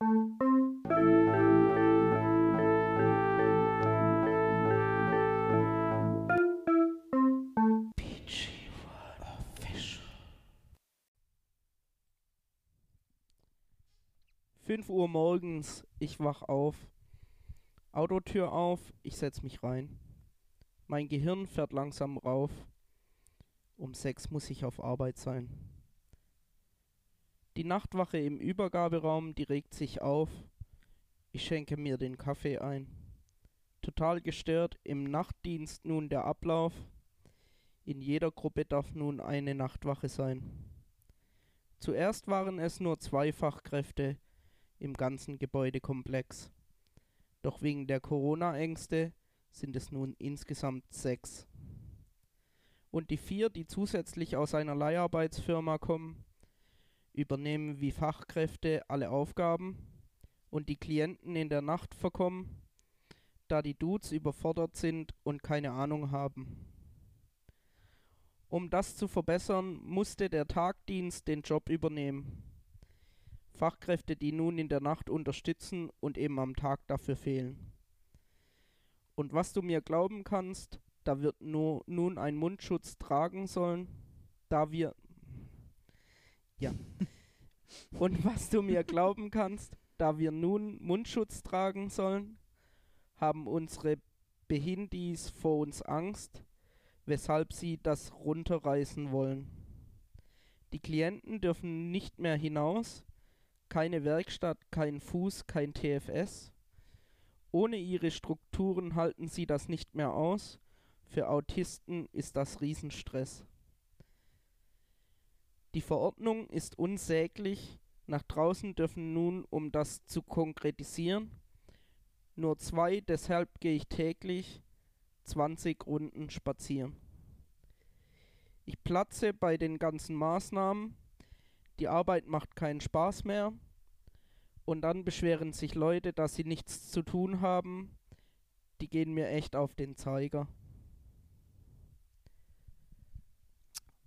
Fünf Uhr morgens, ich wach auf. Autotür auf, ich setz mich rein. Mein Gehirn fährt langsam rauf. Um sechs muss ich auf Arbeit sein. Die Nachtwache im Übergaberaum, die regt sich auf. Ich schenke mir den Kaffee ein. Total gestört, im Nachtdienst nun der Ablauf. In jeder Gruppe darf nun eine Nachtwache sein. Zuerst waren es nur zwei Fachkräfte im ganzen Gebäudekomplex. Doch wegen der Corona-Ängste sind es nun insgesamt sechs. Und die vier, die zusätzlich aus einer Leiharbeitsfirma kommen, übernehmen wie Fachkräfte alle Aufgaben und die Klienten in der Nacht verkommen, da die Dudes überfordert sind und keine Ahnung haben. Um das zu verbessern, musste der Tagdienst den Job übernehmen. Fachkräfte, die nun in der Nacht unterstützen und eben am Tag dafür fehlen. Und was du mir glauben kannst, da wird nur nun ein Mundschutz tragen sollen, da wir ja. Und was du mir glauben kannst, da wir nun Mundschutz tragen sollen, haben unsere Behindis vor uns Angst, weshalb sie das runterreißen wollen. Die Klienten dürfen nicht mehr hinaus, keine Werkstatt, kein Fuß, kein TFS. Ohne ihre Strukturen halten sie das nicht mehr aus. Für Autisten ist das Riesenstress. Die Verordnung ist unsäglich. Nach draußen dürfen nun, um das zu konkretisieren, nur zwei, deshalb gehe ich täglich 20 Runden spazieren. Ich platze bei den ganzen Maßnahmen. Die Arbeit macht keinen Spaß mehr. Und dann beschweren sich Leute, dass sie nichts zu tun haben. Die gehen mir echt auf den Zeiger.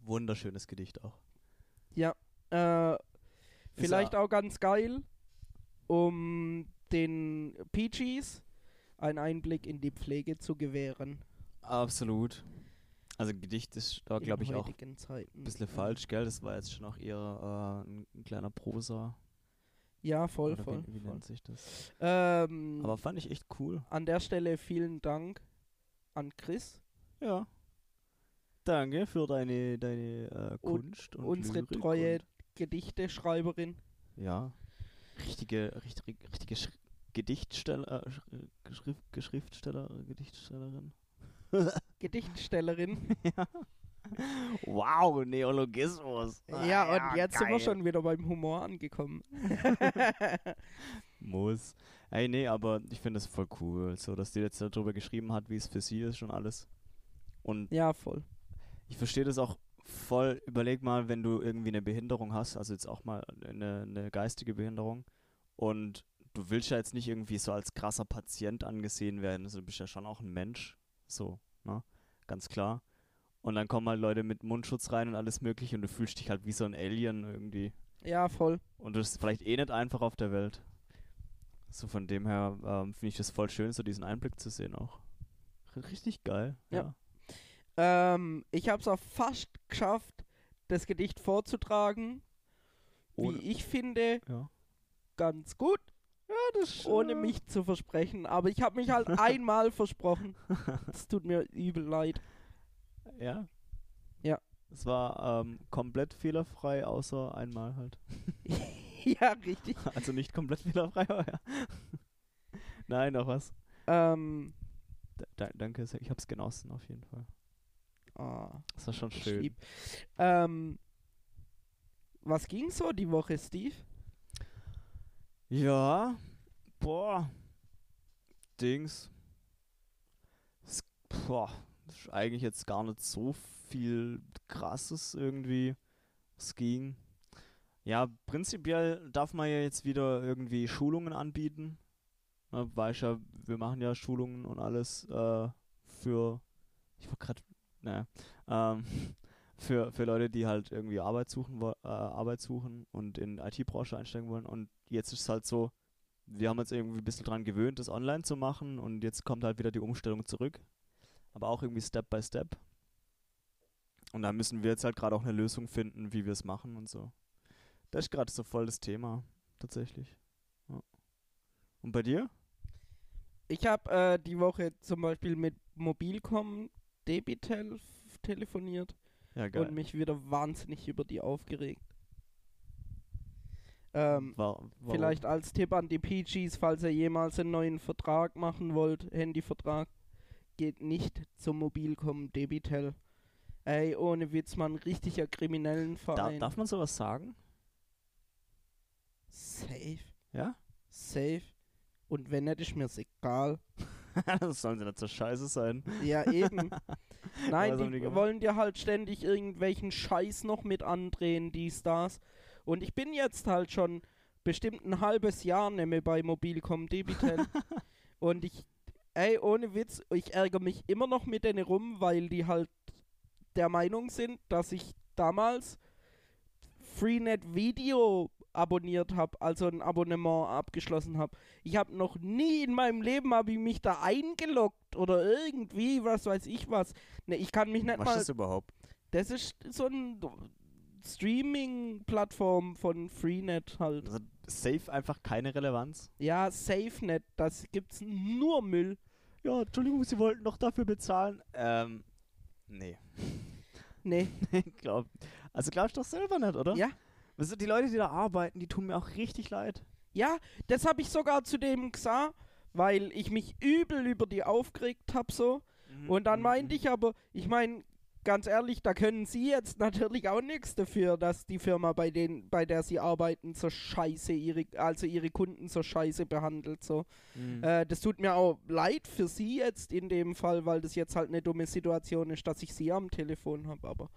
Wunderschönes Gedicht auch. Ja, äh, vielleicht auch ganz geil, um den PGs einen Einblick in die Pflege zu gewähren. Absolut. Also Gedicht ist da, glaube ich, auch ein bisschen falsch, gell? Das war jetzt schon auch eher äh, ein, ein kleiner Prosa. Ja, voll, Oder voll. Wie, wie voll. nennt sich das? Ähm, Aber fand ich echt cool. an der Stelle vielen Dank an Chris, Ja. Danke für deine, deine äh, Und Kunst und unsere Lyrik treue und, Gedichteschreiberin. Ja. Richtige, richtige, richtige Sch Gedichtsteller, äh, Sch- Geschrif Geschriftsteller, Gedichtstellerin. Gedichtstellerin. Wow, Neologismus. ja, und jetzt sind wir geil. schon wieder beim Humor angekommen. Muss. Ey, nee, aber ich finde es voll cool, so dass die jetzt darüber geschrieben hat, wie es für sie ist schon alles. Und Ja, voll. Ich verstehe das auch voll. Überleg mal, wenn du irgendwie eine Behinderung hast, also jetzt auch mal eine, eine geistige Behinderung, und du willst ja jetzt nicht irgendwie so als krasser Patient angesehen werden, also du bist ja schon auch ein Mensch, so, ne? Ganz klar. Und dann kommen halt Leute mit Mundschutz rein und alles mögliche und du fühlst dich halt wie so ein Alien irgendwie. Ja, voll. Und du bist vielleicht eh nicht einfach auf der Welt. So von dem her ähm, finde ich das voll schön, so diesen Einblick zu sehen auch. Richtig geil. Ja. Ja. Ähm, ich habe es auch fast geschafft, das Gedicht vorzutragen. Ohne- Wie ich finde, ja. ganz gut, Ja, das ohne mich zu versprechen. Aber ich habe mich halt einmal versprochen. Es tut mir übel leid. Ja. Ja. Es war ähm, komplett fehlerfrei, außer einmal halt. ja, richtig. Also nicht komplett fehlerfrei, aber ja. Nein, noch was. Ähm, Da, da, danke, ich hab's genossen auf jeden Fall. Ah, Das war schon schön. Ähm, was ging so die Woche, Steve? Ja, boah. Dings. Es, boah, das ist eigentlich jetzt gar nicht so viel krasses irgendwie. Es ging. Ja, prinzipiell darf man ja jetzt wieder irgendwie Schulungen anbieten. Ne, weiß ja, wir machen ja Schulungen und alles äh, für. Ich war gerade. Naja. Ähm, für, für Leute, die halt irgendwie Arbeit suchen, äh, Arbeit suchen und in IT-Branche einsteigen wollen. Und jetzt ist es halt so, wir haben uns irgendwie ein bisschen dran gewöhnt, das online zu machen und jetzt kommt halt wieder die Umstellung zurück. Aber auch irgendwie Step by Step. Und da müssen wir jetzt halt gerade auch eine Lösung finden, wie wir es machen und so. Das ist gerade so voll das Thema, tatsächlich. Ja. Und bei dir? Ich habe äh, die Woche zum Beispiel mit Mobilcom Debitel telefoniert Ja, und mich wieder wahnsinnig über die aufgeregt. Ähm, Wa- warum? vielleicht als Tipp an die PGs, falls ihr jemals einen neuen Vertrag machen wollt, Handyvertrag, geht nicht zum Mobilcom Debitel. Ey, ohne Witz, man, richtiger kriminellen Da, Verein. darf man sowas sagen? Safe, Ja? safe. Und wenn nicht, ist mir's egal. das sollen sie nicht so scheiße sein. Ja, eben. Nein, die, die wollen dir halt ständig irgendwelchen Scheiß noch mit andrehen, dies, das. Und ich bin jetzt halt schon bestimmt ein halbes Jahr nehme bei Mobilcom Debitel. und ich, ey, ohne Witz, ich ärgere mich immer noch mit denen rum, weil die halt der Meinung sind, dass ich damals Freenet Video abonniert habe, also ein Abonnement abgeschlossen habe. Ich habe noch nie in meinem Leben habe ich mich da eingeloggt oder irgendwie, was weiß ich was. Ne, ich kann mich nicht Was mal. ist das überhaupt? Das ist so ein Streaming-Plattform von Freenet halt. Also safe einfach keine Relevanz. Ja, SafeNet, das gibt's nur Müll. Ja, Entschuldigung, Sie wollten noch dafür bezahlen. Ähm, nee. Nee, glaub, also glaubst du doch selber nicht, oder? ja. Du, die Leute, die da arbeiten, die tun mir auch richtig leid. Ja, das habe ich sogar zu dem gesagt, weil ich mich übel über die aufgeregt habe so. Und dann meinte ich aber, ich meine, ganz ehrlich, da können Sie jetzt natürlich auch nichts dafür, dass die Firma, bei, denen, bei der Sie arbeiten, so scheiße, ihre, also ihre Kunden so scheiße behandelt. So. Mhm. Äh, das tut mir auch leid für Sie jetzt in dem Fall, weil das jetzt halt eine dumme Situation ist, dass ich Sie am Telefon habe. Aber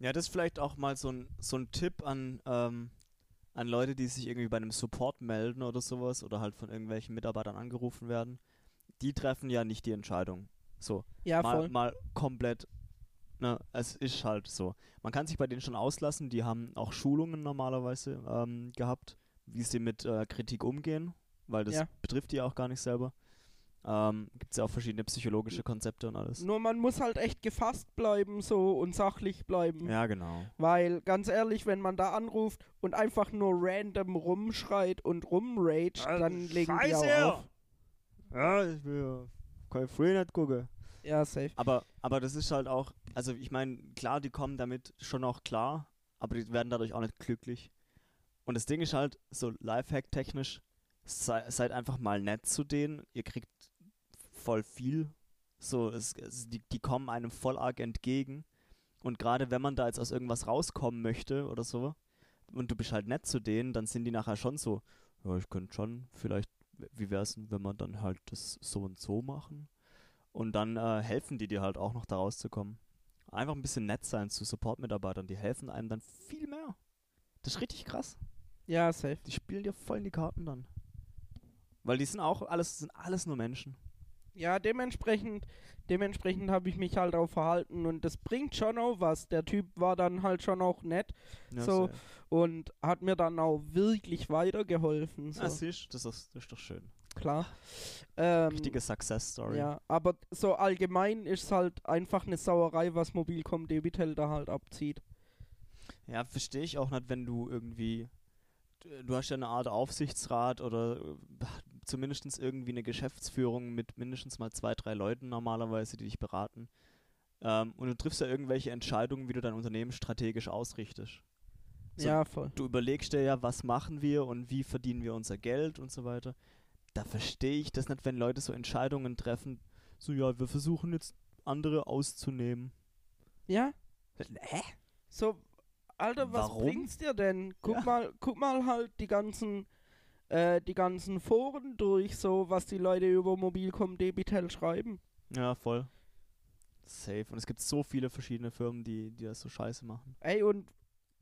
Ja, das ist vielleicht auch mal so ein, so ein Tipp an, ähm, an Leute, die sich irgendwie bei einem Support melden oder sowas oder halt von irgendwelchen Mitarbeitern angerufen werden. Die treffen ja nicht die Entscheidung. So, ja, mal, voll. mal komplett. Ne, es ist halt so. Man kann sich bei denen schon auslassen. Die haben auch Schulungen normalerweise ähm, gehabt, wie sie mit äh, Kritik umgehen, weil das Ja. betrifft die ja auch gar nicht selber. Ähm, Gibt es ja auch verschiedene psychologische Konzepte und alles. Nur man muss halt echt gefasst bleiben so und sachlich bleiben. Ja, genau. Weil, ganz ehrlich, wenn man da anruft und einfach nur random rumschreit und rumraged, Ah, dann legen die Scheiße! auch auf. Ja, ich will ja kein Freenet gucken. Ja, safe. Aber, aber das ist halt auch, also ich meine, klar, die kommen damit schon auch klar, aber die werden dadurch auch nicht glücklich. Und das Ding ist halt, so Lifehack-technisch, sei, seid einfach mal nett zu denen, ihr kriegt voll viel. So, es, es, die, die kommen einem voll arg entgegen. Und gerade wenn man da jetzt aus irgendwas rauskommen möchte oder so, und du bist halt nett zu denen, dann sind die nachher schon so, ja, ich könnte schon, vielleicht, wie wär's denn, wenn man dann halt das so und so machen? Und dann äh, helfen die dir halt auch noch da rauszukommen. Einfach ein bisschen nett sein zu Support-Mitarbeitern, die helfen einem dann viel mehr. Das ist richtig krass. Ja, safe. Die spielen dir voll in die Karten dann. Weil die sind auch alles, sind alles nur Menschen. Ja, dementsprechend, dementsprechend habe ich mich halt auch verhalten und das bringt schon auch was. Der Typ war dann halt schon auch nett Ja, So, und hat mir dann auch wirklich weitergeholfen. So, Ah, siehst, das ist, das ist doch schön. klar. Ähm, Richtige Success-Story. Ja, aber so allgemein ist halt einfach eine Sauerei, was Mobilcom Debitel da halt abzieht. Ja, verstehe ich auch nicht, wenn du irgendwie. Du- Du hast ja eine Art Aufsichtsrat oder äh, zumindest irgendwie eine Geschäftsführung mit mindestens mal zwei, drei Leuten normalerweise, die dich beraten. Ähm, und du triffst ja irgendwelche Entscheidungen, wie du dein Unternehmen strategisch ausrichtest. So, ja, voll. Du überlegst dir ja, was machen wir und wie verdienen wir unser Geld und so weiter. Da verstehe ich das nicht, wenn Leute so Entscheidungen treffen. So, ja, wir versuchen jetzt andere auszunehmen. Ja, Hä? so, Alter, was Warum? bringt's dir denn? Guck Ja. mal, guck mal halt die ganzen, äh, die ganzen Foren durch, so, was die Leute über Mobilcom Debitel schreiben. Ja, voll. Safe. Und es gibt so viele verschiedene Firmen, die, die das so scheiße machen. Ey, und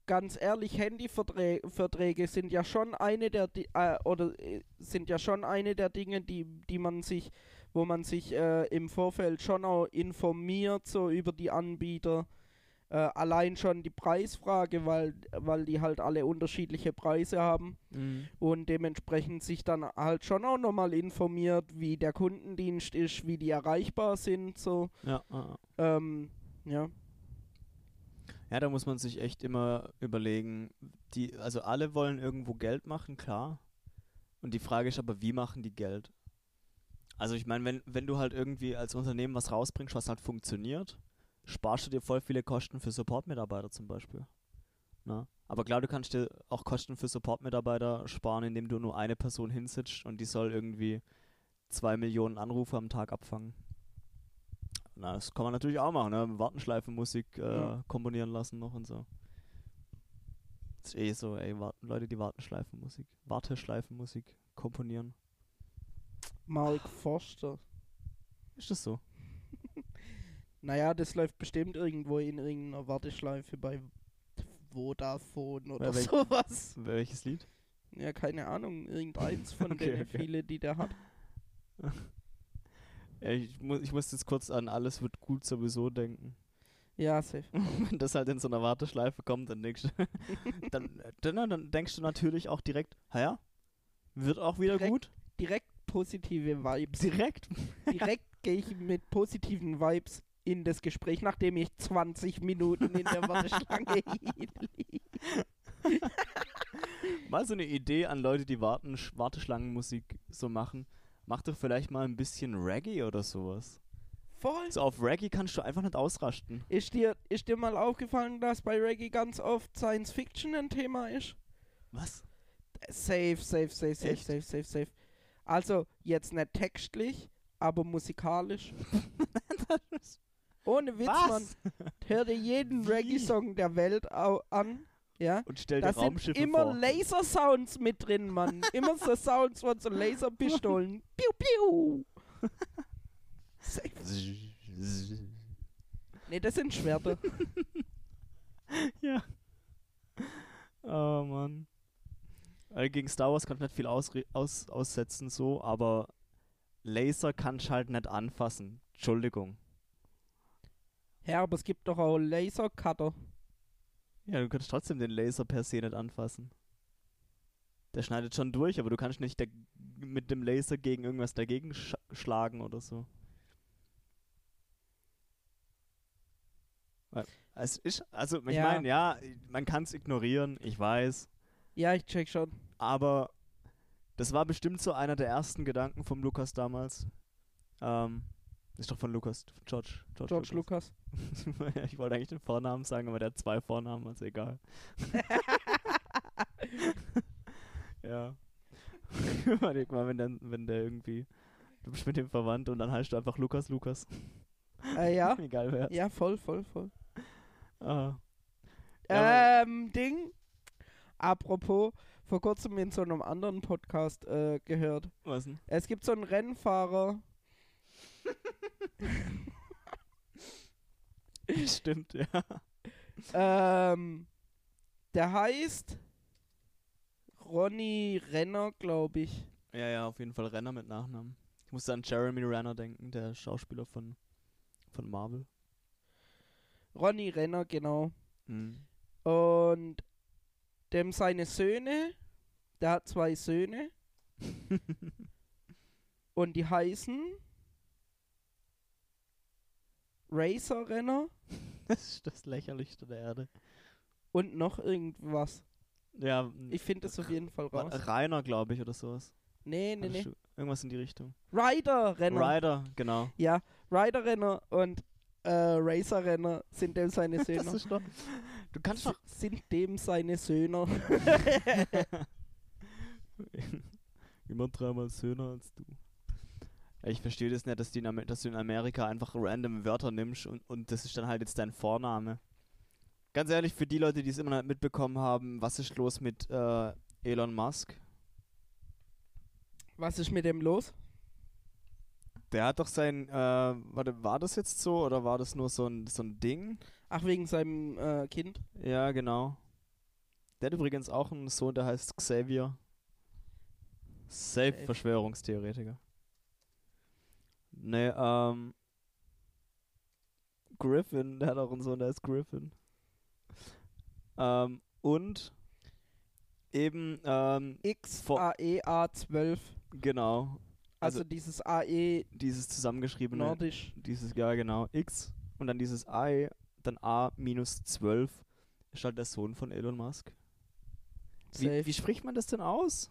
ganz ehrlich, Handyverträge Verträge sind ja schon eine der äh, oder äh, sind ja schon eine der Dinge, die, die man sich, wo man sich äh, im Vorfeld schon auch informiert, so über die Anbieter. Äh, allein schon die Preisfrage, weil, weil die halt alle unterschiedliche Preise haben Mhm. und dementsprechend sich dann halt schon auch nochmal informiert, wie der Kundendienst ist, wie die erreichbar sind, so. Ja, ah, ah. Ähm, ja. ja, da muss man sich echt immer überlegen, die, also alle wollen irgendwo Geld machen, klar. Und die Frage ist aber, wie machen die Geld? Also ich meine, wenn, wenn du halt irgendwie als Unternehmen was rausbringst, was halt funktioniert, sparst du dir voll viele Kosten für Support-Mitarbeiter zum Beispiel. Na? Aber klar, du kannst dir auch Kosten für Support-Mitarbeiter sparen, indem du nur eine Person hinsitzt und die soll irgendwie zwei Millionen Anrufe am Tag abfangen. Na, das kann man natürlich auch machen, ne? Wartenschleifenmusik äh, Ja. komponieren lassen noch und so. Das ist eh so, ey, warten, Leute, die Wartenschleifenmusik, Warteschleifenmusik komponieren. Mark Forster. Ist das so? Naja, das läuft bestimmt irgendwo in irgendeiner Warteschleife bei Vodafone oder welch- sowas. Welches Lied? Ja, keine Ahnung. Irgendeins von Okay, den okay. viele, die der hat. Ja, ich, mu ich muss jetzt kurz an alles wird gut sowieso denken. Ja, safe. Wenn das halt in so einer Warteschleife kommt, dann denkst du, dann, dann, dann denkst du natürlich auch direkt, "Ha ja, wird auch wieder Direkt. gut. Direkt positive Vibes. Direkt. Direkt gehe ich mit positiven Vibes in das Gespräch, nachdem ich 20 Minuten in der Warteschlange hielt. Mal so eine Idee an Leute, die Warten, Warteschlangenmusik so machen. Mach doch vielleicht mal ein bisschen Reggae oder sowas. Voll. So auf Reggae kannst du einfach nicht ausrasten. Ist dir, ist dir mal aufgefallen, dass bei Reggae ganz oft Science Fiction ein Thema ist? Was? Safe, safe, safe, safe, Echt? safe, safe, safe. Also, jetzt nicht textlich, aber musikalisch. Ohne Witz, Mann. Hör dir jeden? Reggae-Song der Welt an. Ja? Und stell dir Da sind Raumschiffe immer vor. Laser-Sounds mit drin, Mann. Immer so Sounds von so Laserpistolen. Piu, piu. Nee, das sind Schwerter. ja. Oh Mann. Also gegen Star Wars kannst du nicht viel ausre aus aussetzen, so, aber Laser kannst du halt nicht anfassen. Entschuldigung. Ja, aber es gibt doch auch Lasercutter. Ja, du kannst trotzdem den Laser per se nicht anfassen. Der schneidet schon durch, aber du kannst nicht mit dem Laser gegen irgendwas dagegen sch schlagen oder so. Es ist, also ich Ja. meine, ja, man kann es ignorieren, ich weiß, Ja, ich check schon. aber das war bestimmt so einer der ersten Gedanken vom Lukas damals. Ähm, ist doch von Lukas, von George. George, George Lucas. ich wollte eigentlich den Vornamen sagen, aber der hat zwei Vornamen, also egal. ja. Überleg mal, wenn der, wenn der irgendwie. Du bist mit dem verwandt und dann heißt du einfach Lukas Lukas. äh, ja. egal wer. Ja, voll, voll, voll. Ah. Ja, Ähm, Ding. Apropos, vor kurzem in so einem anderen Podcast äh, gehört. was denn? Es gibt so einen Rennfahrer. Stimmt, ja. Ähm, der heißt Ronny Renner, glaube ich. Ja, ja, auf jeden Fall Renner mit Nachnamen. Ich musste an Jeremy Renner denken, der Schauspieler von, von Marvel. Ronny Renner, genau. Mhm. Und dem seine Söhne, der hat zwei Söhne und die heißen Racer Renner das ist das lächerlichste der Erde. und noch irgendwas. Ja, Ich finde das auf jeden Fall raus. Rainer, glaube ich, oder sowas. Nee, nee, nee. Irgendwas in die Richtung. Rider Renner. Rider, genau. Ja, Rider Renner und äh, Racer Renner sind dem seine Das Söhne. ist doch. Du kannst doch. sind dem seine Söhne. Immer dreimal schöner als du. Ich verstehe das nicht, dass, die in dass du in Amerika einfach random Wörter nimmst und, und das ist dann halt jetzt dein Vorname. Ganz ehrlich, für die Leute, die es immer noch mitbekommen haben, was ist los mit äh, Elon Musk? Was ist mit dem los? Der hat doch sein, äh, warte, war das jetzt so oder war das nur so ein, so ein Ding? Ach, wegen seinem äh, Kind. Ja, genau. Der hat übrigens auch einen Sohn, der heißt Xavier. Safe Safe. Verschwörungstheoretiker. Ne, ähm. Griffin, der hat auch einen Sohn, der heißt Griffin. Ähm, und eben, ähm, Vor- XAEA12. genau, Also, Also- dieses AE dieses zusammengeschriebene, nordisch. dieses, ja genau, X und dann dieses I, dann A minus 12, ist halt der Sohn von Elon Musk. Wie, wie spricht man das denn aus?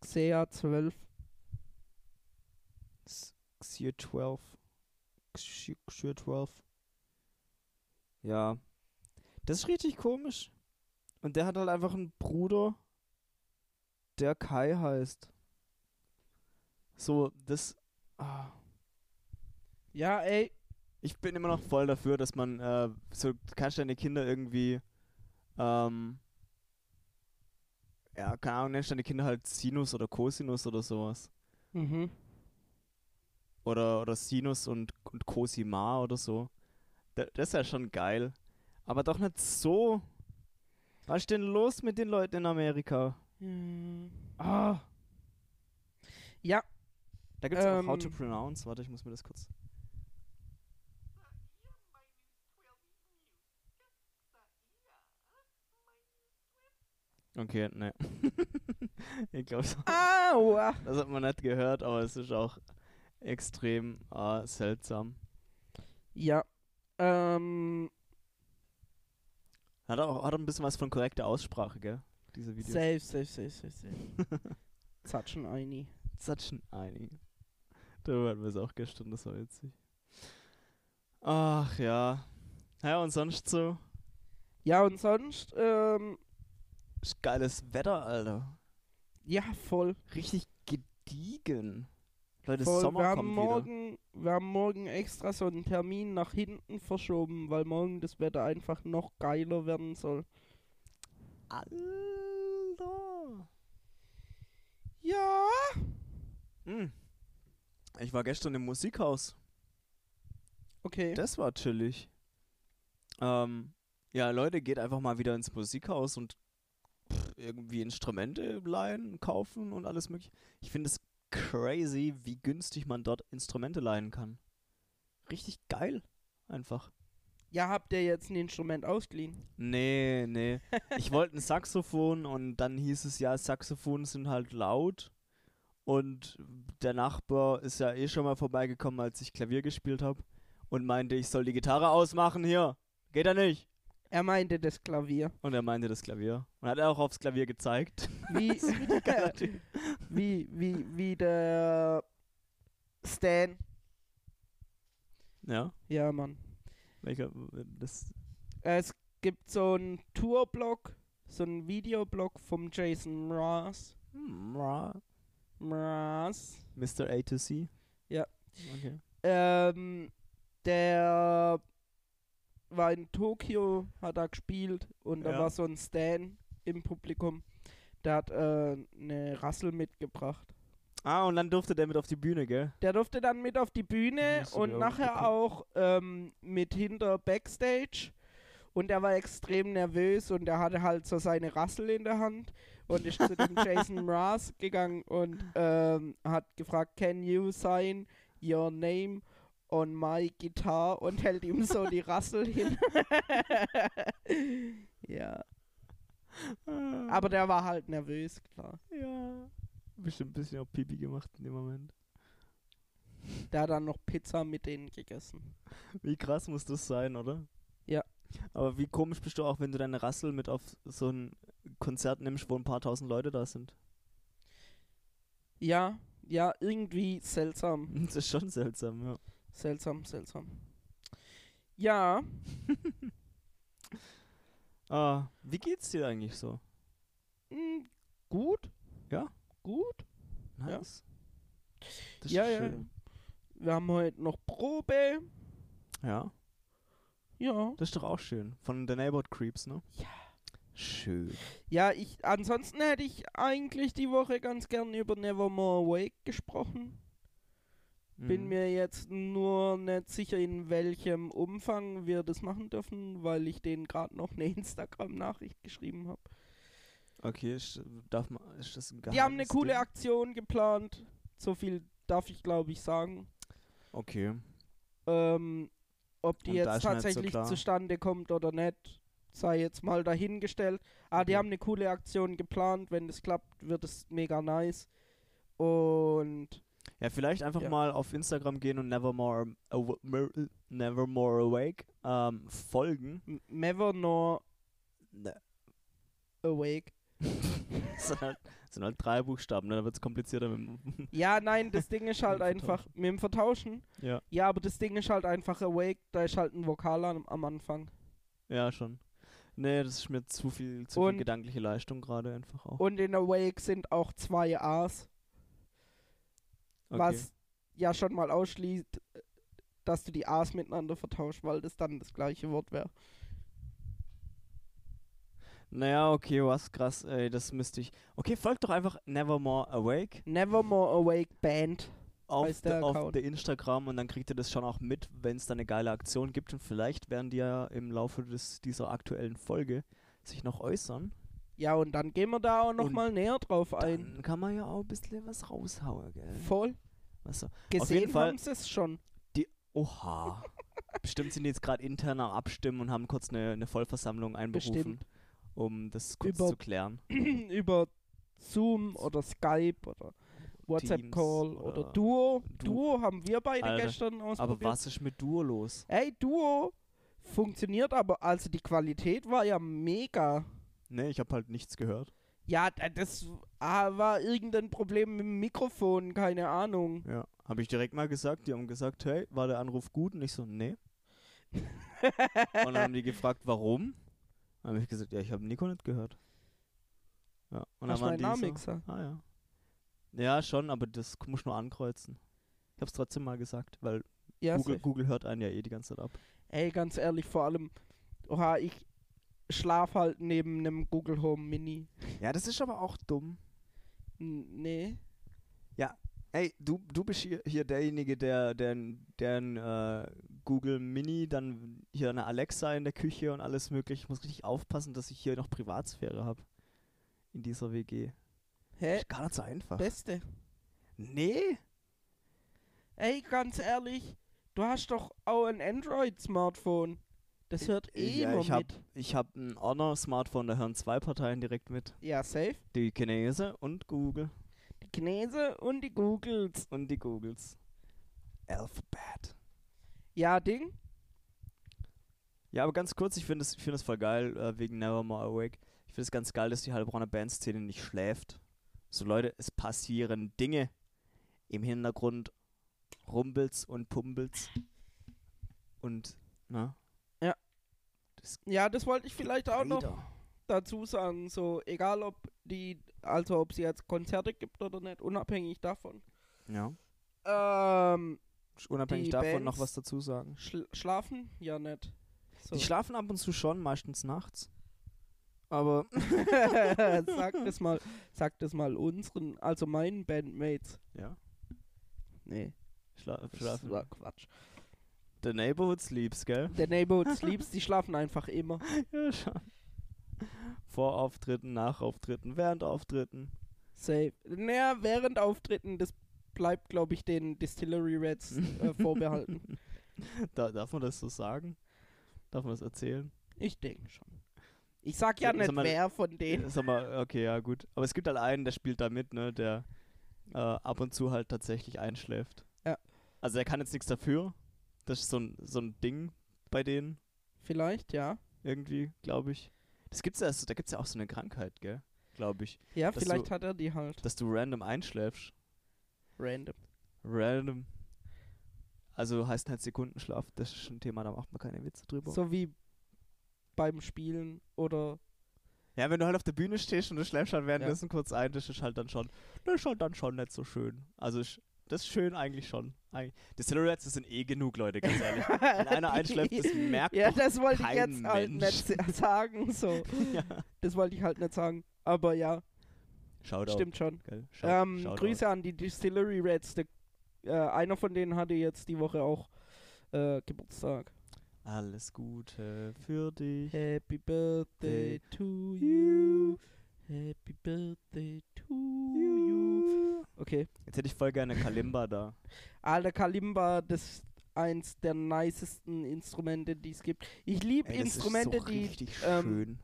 XEA 12. Xir 12. Xir Xir 12. Ja. Das ist richtig komisch. Und der hat halt einfach einen Bruder, der Kai heißt. So, das. Ah. Ja, ey. Ich bin immer noch voll dafür, dass man, äh, so, du kannst deine Kinder irgendwie, ähm, ja, keine Ahnung, nennst deine Kinder halt Sinus oder Cosinus oder sowas. Mhm. Oder, oder Sinus und, und Cosima oder so. Da, das ist ja schon geil. Aber doch nicht so. Was ist denn los mit den Leuten in Amerika? Ja. Ah. Ja, Da gibt's auch How to Ähm. Pronounce. Warte, ich muss mir das kurz. Okay, ne. ich glaube, Aua! das hat man nicht gehört, aber es ist auch extrem äh, seltsam. Ja. Ähm, Hat auch hat ein bisschen was von korrekter Aussprache, gell? Diese Videos. safe, safe, safe, safe, safe. Zatschen Eini. Zatschen einig. Darüber hatten wir es auch gestern, das war witzig. Ach ja. Ja, und sonst so? Ja, und sonst, ähm, geiles Wetter, Alter. ja, voll. Richtig gediegen. Leute, voll. Sommer wir, haben kommt wieder. morgen, wir haben morgen extra so einen Termin nach hinten verschoben, weil morgen das Wetter einfach noch geiler werden soll. Alter. Ja. Hm. Ich war gestern im Musikhaus. Okay. Das war chillig. Ähm, ja, Leute, geht einfach mal wieder ins Musikhaus und pff, irgendwie Instrumente leihen, kaufen und alles mögliche. Ich finde es crazy, wie günstig man dort Instrumente leihen kann. Richtig geil. Einfach. ja, habt ihr jetzt ein Instrument ausgeliehen? Nee, nee. Ich wollte ein Saxophon und dann hieß es ja, Saxophone sind halt laut. Und der Nachbar ist ja eh schon mal vorbeigekommen, als ich Klavier gespielt habe. Und meinte, ich soll die Gitarre ausmachen hier. Geht er nicht. Er meinte das Klavier. Und er meinte das Klavier. Und hat er auch aufs Klavier gezeigt. Wie, Typ. wie, wie, wie der Stan. Ja, Ja, Mann. welcher, das, Es gibt so einen Tourblog, so einen Videoblog vom Jason Mraz. hm, ra- Mraz. Mr. A to C. Ja. Okay. Ähm, der war in Tokio, hat da gespielt und da Ja. war so ein Stan im Publikum. Der hat äh, eine Rassel mitgebracht. Ah, und dann durfte der mit auf die Bühne, gell? Der durfte dann mit auf die Bühne und nachher auch ähm, mit hinter Backstage. Und er war extrem nervös und er hatte halt so seine Rassel in der Hand und ist zu dem Jason Mraz gegangen und ähm, hat gefragt, can you sign your name on my guitar und hält ihm so die Rassel hin. ja, aber der war halt nervös, klar. Ja. Bestimmt ein bisschen auf Pipi gemacht in dem Moment. Der hat dann noch Pizza mit denen gegessen. Wie krass muss das sein, oder? Ja. Aber wie komisch bist du auch, wenn du deine Rassel mit auf so ein Konzert nimmst, wo ein paar tausend Leute da sind? Ja, ja, irgendwie seltsam. Das ist schon seltsam, ja. Seltsam, seltsam. Ja, Ah, wie geht's dir eigentlich so? mh, hm, gut. Ja? Gut. Ja. Nice. Das Ja, ist ja. schön. Wir haben heute noch Probe. Ja, Ja. das ist doch auch schön. Von The Neighborhood Creeps, ne? Ja. Schön. Ja, ich ansonsten hätte ich eigentlich die Woche ganz gern über Nevermore Awake gesprochen. Bin Mhm. mir jetzt nur nicht sicher, in welchem Umfang wir das machen dürfen, weil ich denen gerade noch eine Instagram-Nachricht geschrieben habe. Okay, ist, darf man, ist das ein Die haben eine coole? Aktion geplant. So viel darf ich, glaube ich, sagen. Okay. Ähm, ob die Und jetzt so tatsächlich klar. zustande kommt oder nicht, sei jetzt mal dahingestellt. Aber die Okay. haben eine coole Aktion geplant. Wenn das klappt, wird es mega nice. Und Ja, vielleicht einfach Ja. mal auf Instagram gehen und Nevermore, aw Nevermore Awake ähm, folgen. M- Never Nor Ne. Awake. das sind halt, das sind halt drei Buchstaben, ne? dann wird es komplizierter mit dem Ja, nein, das Ding ist halt einfach mit dem Vertauschen. Ja. Ja, aber das Ding ist halt einfach Awake. Da ist halt ein Vokal am, am Anfang. Ja, schon. Nee, das ist mir zu viel, zu Und- viel gedankliche Leistung gerade einfach auch. Und in Awake sind auch zwei A's. Okay. Was ja schon mal ausschließt, dass du die A's miteinander vertauscht, weil das dann das gleiche Wort wäre. Naja, okay, was krass, ey, das müsste ich. Okay, folgt doch einfach Nevermore Awake Nevermore Awake Band. auf, der auf der Instagram und dann kriegt ihr das schon auch mit, wenn es da eine geile Aktion gibt. Und vielleicht werden die ja im Laufe des, dieser aktuellen Folge sich noch äußern. Ja, und dann gehen wir da auch noch Und mal näher drauf ein. Dann kann man ja auch ein bisschen was raushauen, gell? Voll. Was so. Gesehen Fall- haben sie es schon. Oha. Bestimmt sind die jetzt gerade intern am Abstimmen und haben kurz eine, eine Vollversammlung einberufen, Bestimmt. um das kurz Über- zu klären. Über Zoom oder Skype oder WhatsApp Teams Call oder, oder Duo. Du- Duo haben wir beide Alter, gestern ausprobiert. Aber was ist mit Duo los? Ey, Duo funktioniert aber, also die Qualität war ja mega. Ne, ich habe halt nichts gehört. Ja, das war irgendein Problem mit dem Mikrofon, keine Ahnung. Ja. Habe ich direkt mal gesagt. Die haben gesagt, hey, war der Anruf gut? Und ich so, nee. und dann haben die gefragt, warum? Dann habe ich gesagt, ja, ich habe Nico nicht gehört. Ja. Und dann Hast du waren die so? Ah ja. Ja, schon, aber das muss nur ankreuzen. Ich hab's trotzdem mal gesagt, weil Ja, Google. Google hört einen ja eh die ganze Zeit ab. Ey, ganz ehrlich, vor allem, oha, ich schlaf halt neben einem Google Home Mini. Ja, das ist aber auch dumm. N nee. Ey, du, du bist hier, hier derjenige, der, der, der ein äh, Google Mini, dann hier eine Alexa in der Küche und alles mögliche. Ich muss richtig aufpassen, dass ich hier noch Privatsphäre habe. In dieser WG. Hä? Ist gar nicht so einfach. Beste. nee? Ey, ganz ehrlich, du hast doch auch ein Android-Smartphone. Das hört eh ja, immer ich hab, mit. ich hab ein Honor-Smartphone, da hören zwei Parteien direkt mit. Ja, safe. Die Chinese und Google. Die Chinese und die Googles. Und die Googles. Alphabet. Ja, Ding. Ja, aber ganz kurz, ich finde es find das voll geil, äh, wegen Nevermore Awake. Ich finde es ganz geil, dass die Heilbronner Bandszene nicht schläft. So Leute, es passieren Dinge. Im Hintergrund rumbelt's und pumbelt's. Und, na? Ja. Das Ja, das wollte ich vielleicht auch noch dazu sagen. So, egal ob die, also ob sie jetzt Konzerte gibt oder nicht, unabhängig davon. Ja. Ähm, Unabhängig davon noch Bands- was dazu sagen. schl schlafen? Ja, nicht. So. Die schlafen ab und zu schon, meistens nachts. Aber sag das mal, sag das mal unseren, also meinen Bandmates. ja, Nee, schla das schlafen. war Quatsch. The Neighborhood Sleeps, gell? Der Neighborhood Sleeps, die schlafen einfach immer. Ja, schon. Vor Auftritten, nach Auftritten, während Auftritten. Safe. Naja, während Auftritten, das bleibt, glaube ich, den Distillery Reds äh, vorbehalten. Da, darf man das so sagen? Darf man das erzählen? Ich denke schon. Ich sag ja So- nicht, sag mal- wer von denen. Sag mal, okay, ja, gut. Aber es gibt halt einen, der spielt da mit, ne, der äh, ab und zu halt tatsächlich einschläft. Ja. Also er kann jetzt nichts dafür. Das ist so ein, so ein Ding bei denen, Vielleicht, ja. irgendwie, glaube ich. Das gibt's ja, da gibt's ja auch so eine Krankheit, gell? Glaube ich. Ja, Dass vielleicht du- hat er die halt. Dass du random einschläfst. Random. Random. Also heißt halt Sekundenschlaf, das ist ein Thema, da macht man keine Witze drüber. So wie beim Spielen oder. Ja, wenn du halt auf der Bühne stehst und du schläfst halt währenddessen kurz ein, das ist halt dann schon, das ist halt dann schon nicht so schön. Also ich, das ist schön eigentlich schon. Die Silhouettes, sind eh genug Leute, ganz ehrlich. Wenn einer einschläft, das merkt Ja, das wollte ich jetzt halt nicht sa- sagen. So. ja. Das wollte ich halt nicht sagen. Aber ja, Shoutout. stimmt schon. Shout- Ähm, Shoutout. Grüße an die Distillery Reds. Der, äh, einer von denen hatte jetzt die Woche auch äh, Geburtstag. Alles Gute für dich. Happy Birthday to you. Happy Birthday to you. Okay. Jetzt hätte ich voll gerne Kalimba da. Alter Kalimba, das eins der nicesten Instrumente, die es gibt. Ich liebe Instrumente, ist so die, richtig ähm, schön.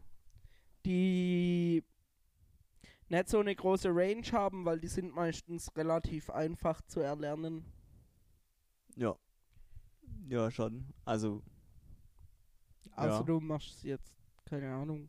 die nicht so eine große Range haben, weil die sind meistens relativ einfach zu erlernen. Ja. Ja, schon. Also, Also Ja. du machst jetzt, keine Ahnung.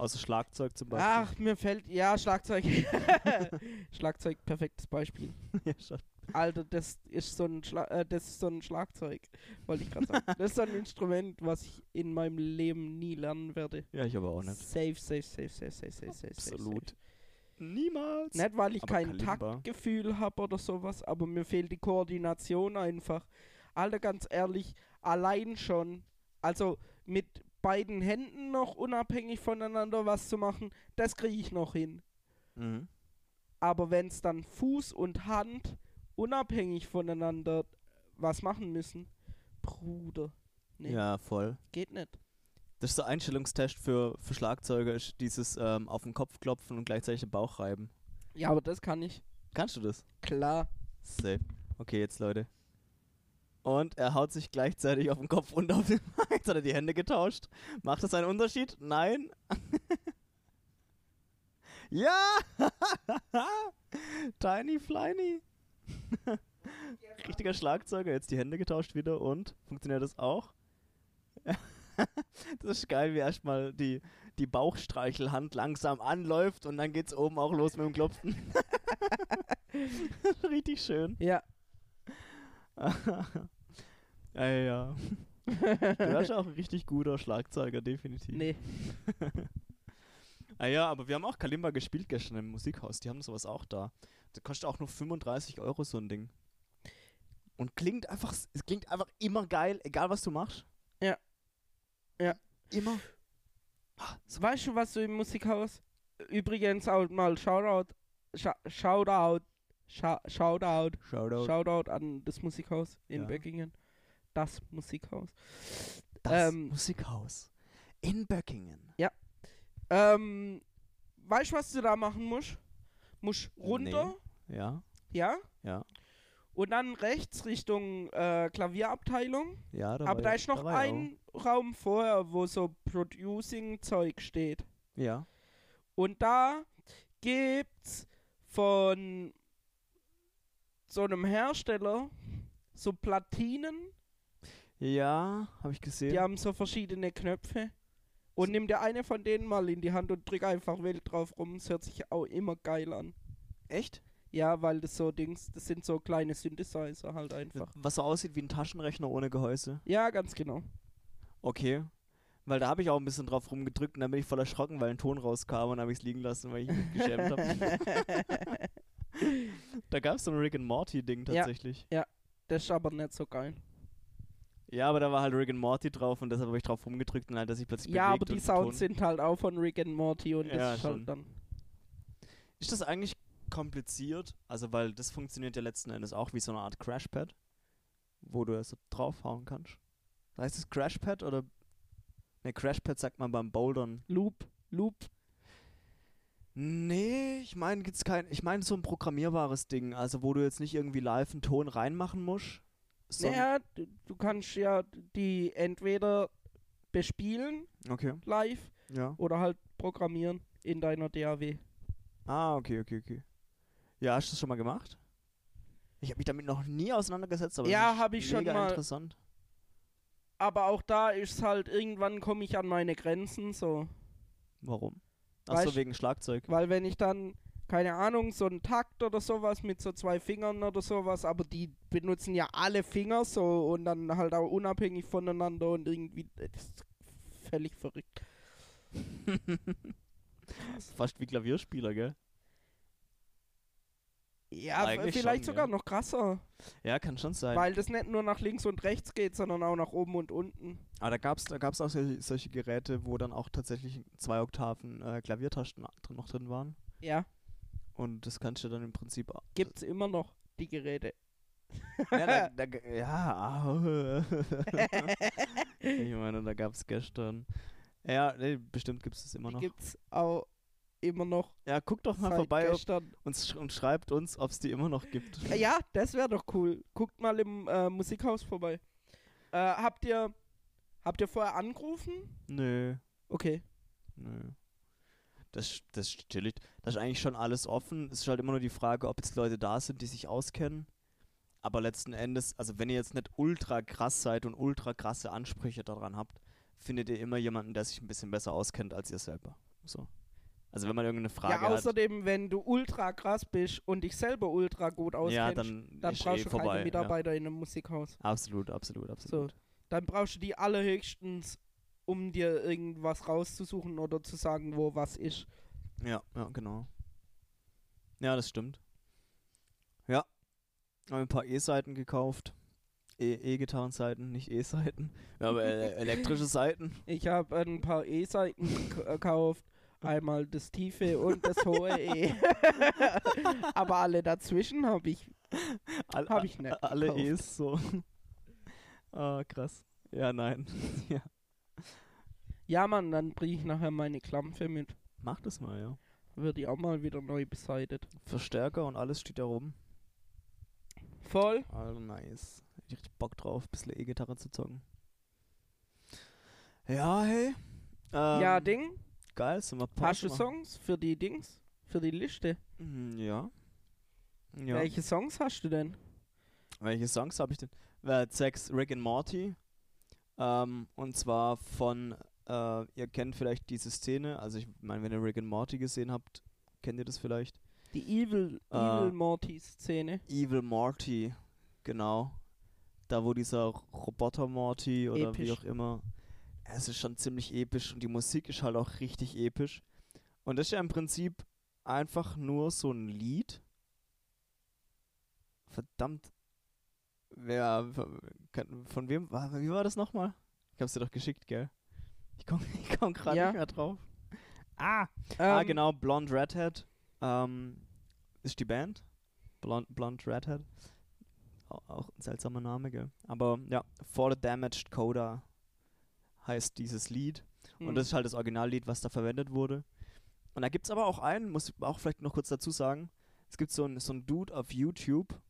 Außer Schlagzeug zum Beispiel. Ach, mir fällt, ja, Schlagzeug. Schlagzeug, perfektes Beispiel. ja, schon. Alter, das ist so ein, Schla äh, das ist so ein Schlagzeug, wollte ich gerade sagen. das ist so ein Instrument, was ich in meinem Leben nie lernen werde. Ja, ich aber auch nicht. Safe, safe, safe, safe, safe, safe, safe. Absolut. Safe. Niemals. Nicht, weil ich Aber kein Kalimba. Taktgefühl habe oder sowas, aber mir fehlt die Koordination einfach. Alter, ganz ehrlich, allein schon, also mit beiden Händen noch unabhängig voneinander was zu machen, das kriege ich noch hin. Mhm. Aber wenn es dann Fuß und Hand unabhängig voneinander was machen müssen, Bruder, nee, Ja, voll. geht nicht. Das ist der Einstellungstest für, für Schlagzeuger, ist dieses ähm, auf den Kopf klopfen und gleichzeitig den Bauch reiben. Ja, aber das kann ich. Kannst du das? Klar. Safe. Okay, jetzt Leute. Und er haut sich gleichzeitig auf den Kopf und auf den Jetzt hat er die Hände getauscht. Macht das einen Unterschied? Nein. ja! Tiny Flyny. Richtiger Schlagzeuger. Jetzt die Hände getauscht wieder und funktioniert das auch? das ist geil, wie erstmal die, die Bauchstreichelhand langsam anläuft und dann geht's oben auch los mit dem Klopfen. Richtig schön. Ja. ja, ja, ja. Du warst auch ein richtig guter Schlagzeuger, definitiv. nee. Ah ja, aber wir haben auch Kalimba gespielt gestern im Musikhaus. Die haben sowas auch da. Das kostet auch nur 35 Euro so ein Ding. Und klingt einfach, es klingt einfach immer geil, egal was du machst. Ja. Ja. Immer. Ah, so Weißt du, was du im Musikhaus? Übrigens auch mal Shoutout, Scha Shoutout, Scha Shoutout, Shoutout. Shoutout an das Musikhaus in Ja. Böckingen. Das Musikhaus. Das ähm, Musikhaus. In Böckingen. Ähm, weißt du, was du da machen musst? Musst runter, Ja, ja, ja, und dann rechts Richtung äh, Klavierabteilung. ja. Da Aber da ja- ist noch ja ein Raum vorher, wo so Producing-Zeug steht. auch. Ja. Und da gibt's von so einem Hersteller so Platinen, Ja, habe ich gesehen. die haben so verschiedene Knöpfe. Und nimm dir eine von denen mal in die Hand und drück einfach wild drauf rum. Es hört sich auch immer geil an. Echt? Ja, weil das so Dings, das sind so kleine Synthesizer halt einfach. Was so aussieht wie ein Taschenrechner ohne Gehäuse. Ja, ganz genau. Okay. Weil da habe ich auch ein bisschen drauf rumgedrückt und dann bin ich voll erschrocken, weil ein Ton rauskam und habe ich es liegen lassen, weil ich mich geschämt habe. da gab es so ein Rick and Morty Ding Ja. tatsächlich. Das ist aber nicht so geil. Ja. aber da war halt Rick and Morty drauf und deshalb habe ich drauf rumgedrückt und halt, dass ich plötzlich Ja, aber die Sounds sind halt auch von Rick and Morty und das Ja, ist schon. halt dann. Ist das eigentlich kompliziert? Also, weil das funktioniert ja letzten Endes auch wie so eine Art Crashpad, wo du so draufhauen kannst. Heißt es Crashpad oder. Ne, Crashpad sagt man beim Bouldern. Loop, Loop. Nee, ich meine gibt's kein. Ich meine so ein programmierbares Ding, also wo du jetzt nicht irgendwie live einen Ton reinmachen musst. Naja, du, du kannst ja die entweder bespielen Okay, live ja. oder halt programmieren in deiner DAW. Ah, okay, okay, okay. Ja, hast du das schon mal gemacht? Ich habe mich damit noch nie auseinandergesetzt, aber Ja, das ist hab ich schon mega mal. interessant. Aber auch da ist halt, irgendwann komme ich an meine Grenzen so. Warum? Achso, Weißt- wegen Schlagzeug. Weil wenn ich dann, keine Ahnung, so einen Takt oder sowas mit so zwei Fingern oder sowas, aber die benutzen ja alle Finger so und dann halt auch unabhängig voneinander und irgendwie, das ist völlig verrückt. Fast wie Klavierspieler, gell? Ja, Eigentlich vielleicht schon, sogar ja. noch krasser, Ja, kann schon sein. weil das nicht nur nach links und rechts geht, sondern auch nach oben und unten. Aber da gab's, da gab's auch solche, solche Geräte, wo dann auch tatsächlich zwei Oktaven äh, Klaviertasten noch drin waren. Ja, Und das kannst du dann im Prinzip. au- gibt's immer noch, die Geräte. ja, da, da, ja. ich meine, da gab's gestern. Ja, nee, bestimmt gibt's das immer noch. gibt's auch immer noch Ja, guckt doch mal vorbei und, und schreibt uns, ob es die immer noch gibt. Äh, Ja, das wäre doch cool. Guckt mal im äh, Musikhaus vorbei. Äh, habt ihr habt ihr vorher angerufen? Nö, Okay. nö. Das, das ist chillig. Das ist eigentlich schon alles offen. Es ist halt immer nur die Frage, ob jetzt Leute da sind, die sich auskennen. Aber letzten Endes, also wenn ihr jetzt nicht ultra krass seid und ultra krasse Ansprüche daran habt, findet ihr immer jemanden, der sich ein bisschen besser auskennt als ihr selber. So. Also wenn man irgendeine Frage ja, hat. außerdem, wenn du ultra krass bist und dich selber ultra gut auskennst, Ja, dann, dann brauchst eh du vorbei. keine Mitarbeiter in einem Musikhaus. Ja. Absolut, absolut, absolut. Dann brauchst du die allerhöchstens, um dir irgendwas rauszusuchen oder zu sagen, wo was ist. Ja, ja, genau. Ja, das stimmt. Ja. Haben ein paar E-Seiten gekauft. E- E-Gitarren-Seiten, nicht E-Seiten. Ja, aber äh, elektrische Seiten. Ich habe ein paar E-Seiten gek- gekauft. Einmal das tiefe und das hohe E. Aber alle dazwischen habe ich. All, Hab ich nicht Alle gekauft. E's so. ah, krass. Ja, nein. ja. Ja, Mann, dann bringe ich nachher meine Klampfe mit. Mach das mal, ja. Wird die auch mal wieder neu beseitigt. Verstärker und alles steht da rum. Voll. Also nice. Hätte ich richtig Bock drauf, ein bisschen E-Gitarre zu zocken. Ja, hey. Ähm, ja, Ding. Geil, sind wir Hast du? Songs für die Dings? Für die Liste? Mm, Ja. Ja. Welche Songs hast du denn? Welche Songs habe ich denn? Äh, sechs Rick and Morty. Ähm, und zwar von, äh, ihr kennt vielleicht diese Szene, also ich meine, wenn ihr Rick and Morty gesehen habt, kennt ihr das vielleicht? Die Evil, Äh, Evil Morty-Szene. Evil Morty, genau. Da wo dieser Roboter Morty oder wie Episch. auch immer. Es ist schon ziemlich episch und die Musik ist halt auch richtig episch. Und das ist ja im Prinzip einfach nur so ein Lied. Verdammt. Wer, von wem, war- wie war das nochmal? Ich hab's dir doch geschickt, gell? Ich komm, ich komm gerade Ja. nicht mehr drauf. Ah, Ähm, ah, genau, Blonde Redhead. Ähm, ist die Band. Blonde, Blonde Redhead. Au- Auch ein seltsamer Name, gell? Aber ja, For the Damaged Coda heißt dieses Lied. Und hm. das ist halt das Originallied, was da verwendet wurde. Und da gibt es aber auch einen, muss ich auch vielleicht noch kurz dazu sagen. Es gibt so einen so Dude auf YouTube.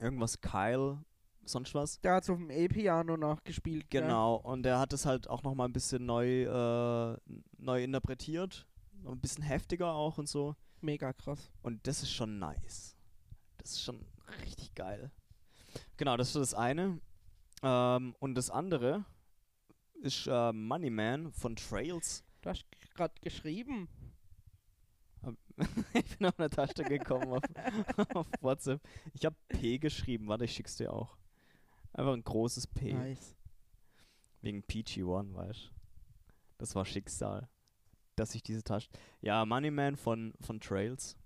Irgendwas Kyle, sonst was. Der hat auf dem E-Piano nachgespielt. gell? Genau, und der hat es halt auch nochmal ein bisschen neu, äh, neu interpretiert. Ein bisschen heftiger auch und so. Mega krass. Und das ist schon nice. Das ist schon richtig geil. Genau, das ist das eine. Ähm, und das andere ist äh, Money Man von Trails. Du hast gerade geschrieben. ich bin auf eine Taste gekommen auf, auf WhatsApp. Ich habe P geschrieben. Warte, ich schick's dir auch. Einfach ein großes P. Nice. Wegen PG-1, weißt Das war Schicksal. Dass ich diese Tasche. Ja, Moneyman von, von Trails.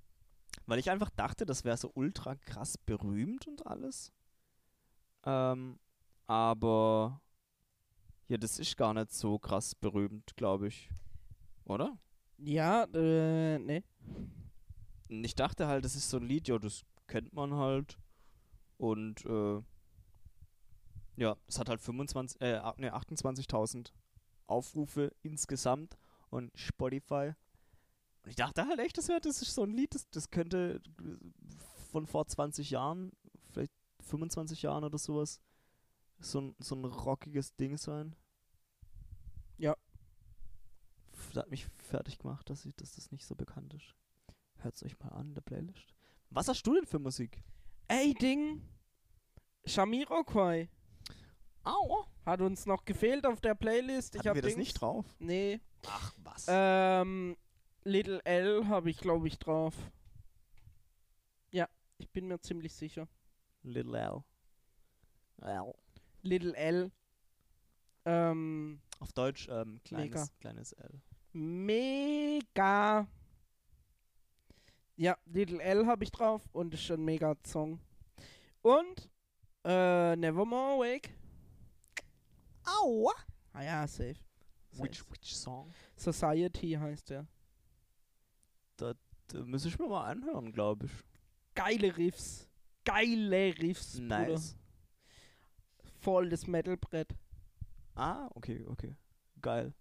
Weil ich einfach dachte, das wäre so ultra krass berühmt und alles. Ähm, aber. Ja, das ist gar nicht so krass berühmt, glaube ich. Oder? Ja, äh, ne. Ich dachte halt, das ist so ein Lied, ja, das kennt man halt. Und, äh, ja, es hat halt 25, äh, ne, 28.000 Aufrufe insgesamt und Spotify. Und ich dachte halt echt, das, wär, das ist so ein Lied, das, das könnte von vor 20 Jahren, vielleicht 25 Jahren oder sowas, so ein, so ein rockiges Ding sein. Ja. Das hat mich fertig gemacht, dass, ich, dass das nicht so bekannt ist. Hört's euch mal an in der Playlist. Was hast du denn für Musik? Ey, Ding. Shamiroquai Aua. hat uns noch gefehlt auf der Playlist. Ich Hatten hab wir das nicht drauf? Nee. Ach, was? Ähm, Little L habe ich, glaube ich, drauf. Ja, ich bin mir ziemlich sicher. Little L. L. Little L. Ähm, Auf Deutsch ähm, kleines, Mega. kleines L. mega. Ja, Little L habe ich drauf und ist schon ein mega Song. Und äh, Nevermore Awake. Aua. Ah ja, safe. Which, safe. which Song? Society heißt der. Da muss ich mir mal anhören, glaube ich. Geile Riffs. Geile Riffs, Bruder. Voll das Metalbrett. Ah, okay, okay. Geil.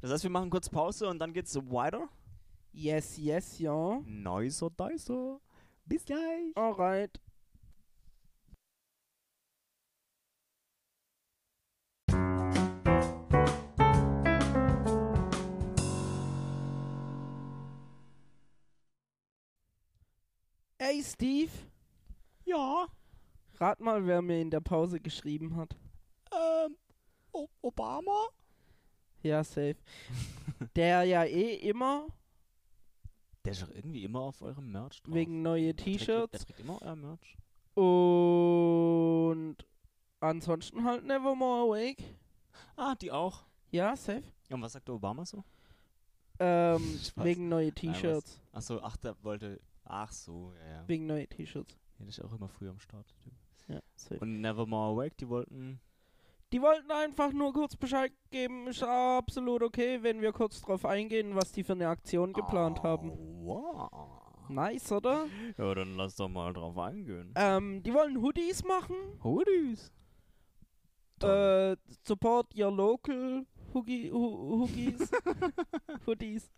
Das heißt, wir machen kurz Pause und dann geht's so weiter. Yes, yes, ja. Nicer, nicer. Bis gleich. Alright. Ey, Steve, Ja, rat mal, wer mir in der Pause geschrieben hat. ähm, o Obama? Ja, safe. Der ja eh immer Der ist doch irgendwie immer auf eurem Merch drauf. wegen neue T-Shirts trägt immer euer Merch. und ansonsten halt Nevermore Awake. Ah, die auch. Ja, safe. Ja, und was sagt der Obama so? Ähm, wegen neue T-Shirts. Achso, ach, der wollte. Ach so, ja, ja. Wegen neue T-Shirts. Ja, das ist auch immer früh am Start. der Typ. Ja. Und Nevermore Awake, die wollten. Die wollten einfach nur kurz Bescheid geben. Ist absolut okay, wenn wir kurz drauf eingehen, was die für eine Aktion geplant haben. Wow. Nice, oder? Ja, dann lass doch mal drauf eingehen. Ähm, die wollen Hoodies machen. Hoodies. Äh, support your local Hoogie, Hoogies. Hoodies.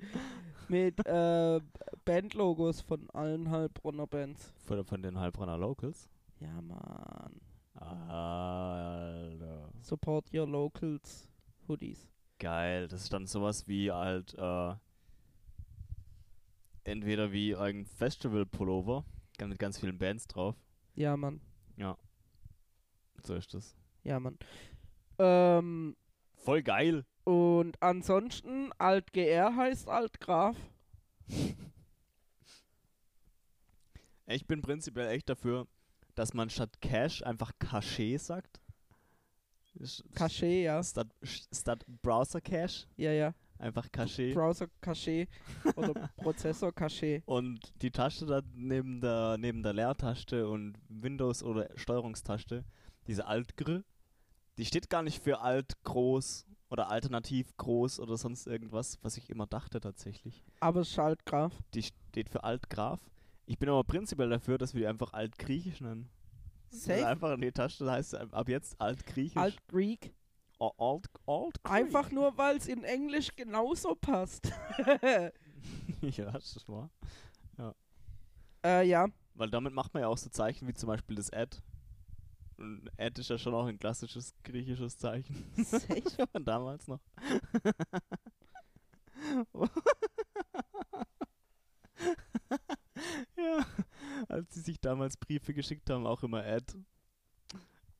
Mit äh, Bandlogos von allen Heilbronner Bands. Von, von den Heilbronner Locals. Ja, Mann. Alter. Support your locals Hoodies. Geil. Das ist dann sowas wie halt, äh, entweder wie ein Festival-Pullover, mit ganz vielen Bands drauf. Ja, Mann. So ist das. Ja, Mann. Ähm, Voll geil. und ansonsten, Alt-GR heißt Alt-Graf. Ich bin prinzipiell echt dafür, dass man statt Cash einfach Cachet sagt. Cachet, ja. Statt, statt Browser Cache Ja, ja. einfach Cachet. Browser Cachet oder Prozessor Cachet. Und die Taste da neben der, neben der Leertaste und Windows- oder Steuerungstaste, diese Alt-Gr, die steht gar nicht für Alt groß oder alternativ groß oder sonst irgendwas, was ich immer dachte tatsächlich. Aber es ist Alt-Graf. Die steht für Alt-Graf. Ich bin aber prinzipiell dafür, dass wir die einfach Alt-Griechisch nennen. Safe. Einfach in die Taste heißt es ab jetzt Alt-Griechisch. Alt-Greek. Alt, Alt Einfach nur, weil es in Englisch genauso passt. ja, das ist wahr. äh, ja. Weil damit macht man ja auch so Zeichen wie zum Beispiel das Ad. Und Ad ist ja schon auch ein klassisches griechisches Zeichen. Safe. Von damals noch. Ja, als sie sich damals Briefe geschickt haben, auch immer Ad.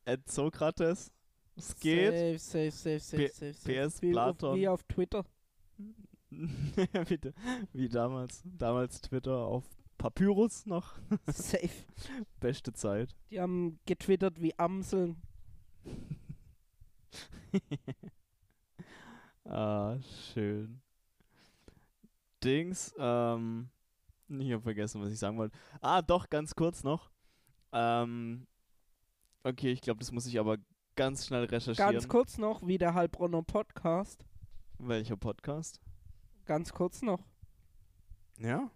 Ad Sokrates. Es geht. Safe, safe, safe, safe, safe, PS Wie auf, Platon. wie auf Twitter. da- wie damals. Damals Twitter auf Papyrus noch. safe. Beste Zeit. Die haben getwittert wie Amseln. ah, schön. Dings, ähm, ich habe vergessen, was ich sagen wollte. Ah, doch, ganz kurz noch. Ähm, okay, ich glaube, das muss ich aber ganz schnell recherchieren. Ganz kurz noch, wie der Heilbronner Podcast. Welcher Podcast? Ganz kurz noch. Ja?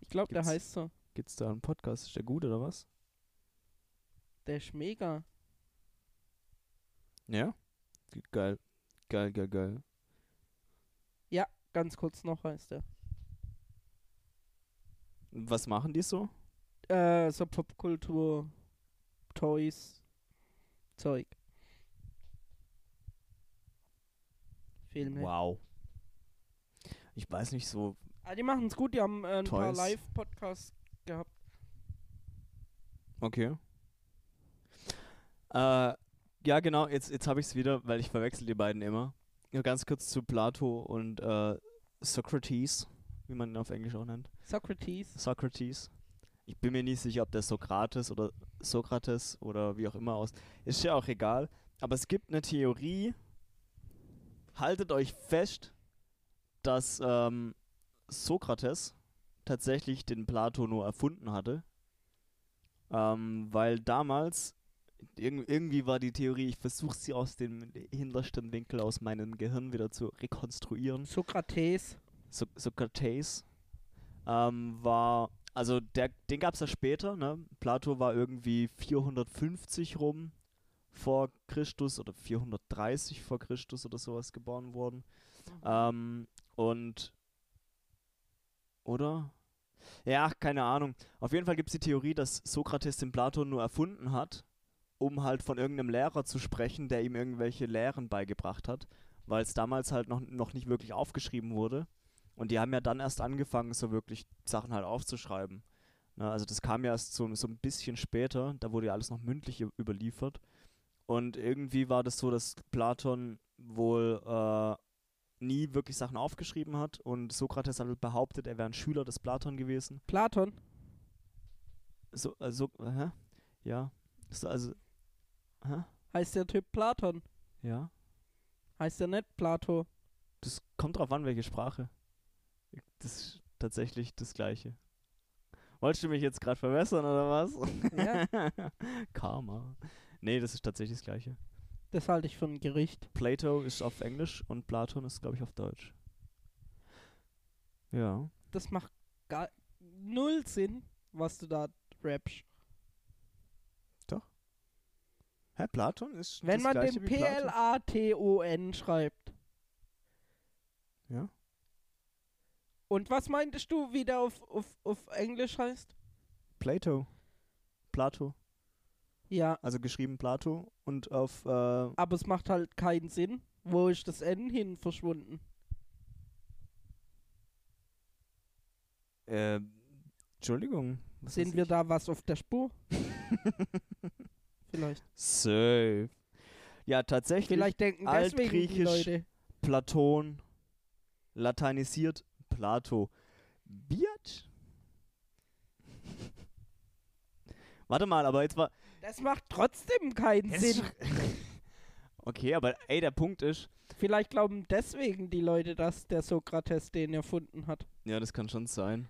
Ich glaube, der heißt so. Gibt's da einen Podcast? Ist der gut oder was? Der ist mega. Ja? Ge- Geil. Geil, geil, geil. Ganz kurz noch heißt der. Was machen die so? Äh, so Popkultur, Toys, Zeug. Filme. Wow. Ich weiß nicht so. Ah, die machen es gut, die haben äh, ein paar Toys. Live-Podcasts gehabt. Okay. Äh, ja, genau, jetzt, jetzt habe ich es wieder, weil ich verwechsel die beiden immer. Nur ganz kurz zu Plato und äh, Socrates, wie man ihn auf Englisch auch nennt. Socrates. Socrates. Ich bin mir nicht sicher, ob der Sokrates oder Sokrates oder wie auch immer aus. Ist ja auch egal. Aber es gibt eine Theorie. Haltet euch fest, dass ähm, Sokrates tatsächlich den Plato nur erfunden hatte. Ähm, weil damals, irg irgendwie war die Theorie, ich versuche sie aus dem hintersten Winkel aus meinem Gehirn wieder zu rekonstruieren. Sokrates. So Sokrates ähm, war, also der, den gab es ja später, ne? Plato war irgendwie 450 rum vor Christus oder 430 vor Christus oder sowas geboren worden. Ähm, und Oder? Ja, keine Ahnung. Auf jeden Fall gibt es die Theorie, dass Sokrates den Platon nur erfunden hat, um halt von irgendeinem Lehrer zu sprechen, der ihm irgendwelche Lehren beigebracht hat, weil es damals halt noch, noch nicht wirklich aufgeschrieben wurde. Und die haben ja dann erst angefangen, so wirklich Sachen halt aufzuschreiben. Na, also das kam ja erst so, so ein bisschen später, da wurde ja alles noch mündlich überliefert. Und irgendwie war das so, dass Platon wohl äh, nie wirklich Sachen aufgeschrieben hat und Sokrates hat behauptet, er wäre ein Schüler des Platon gewesen. Platon. So, also, hä? Ja. So, also, hä? Heißt der Typ Platon? Ja. Heißt der nicht Plato? Das kommt drauf an, welche Sprache. Das ist tatsächlich das Gleiche. Wolltest du mich jetzt gerade verbessern oder was? Ja. Karma. Nee, das ist tatsächlich das Gleiche. Das halte ich für ein Gericht. Plato ist auf Englisch und Platon ist, glaube ich, auf Deutsch. Ja. Das macht gar null Sinn, was du da rappst. Hä, Platon ist Wenn das man Gleiche den? P-L-A-T-O-N schreibt. Ja. Und was meintest du, wie der auf, auf, auf Englisch heißt? Plato. Plato. Ja, Also geschrieben Plato und auf äh, aber es macht halt keinen Sinn. Wo ist das N hin verschwunden? äh, Entschuldigung. was Sind wir da was auf der Spur? Vielleicht. Safe. Ja, tatsächlich. Vielleicht denken deswegen die Altgriechisch. Platon, lateinisiert Plato. Biatch? Warte mal, aber jetzt war. Das macht trotzdem keinen Sinn. okay, aber ey, der Punkt ist. Vielleicht glauben deswegen die Leute, dass der Sokrates den erfunden hat. Ja, das kann schon sein.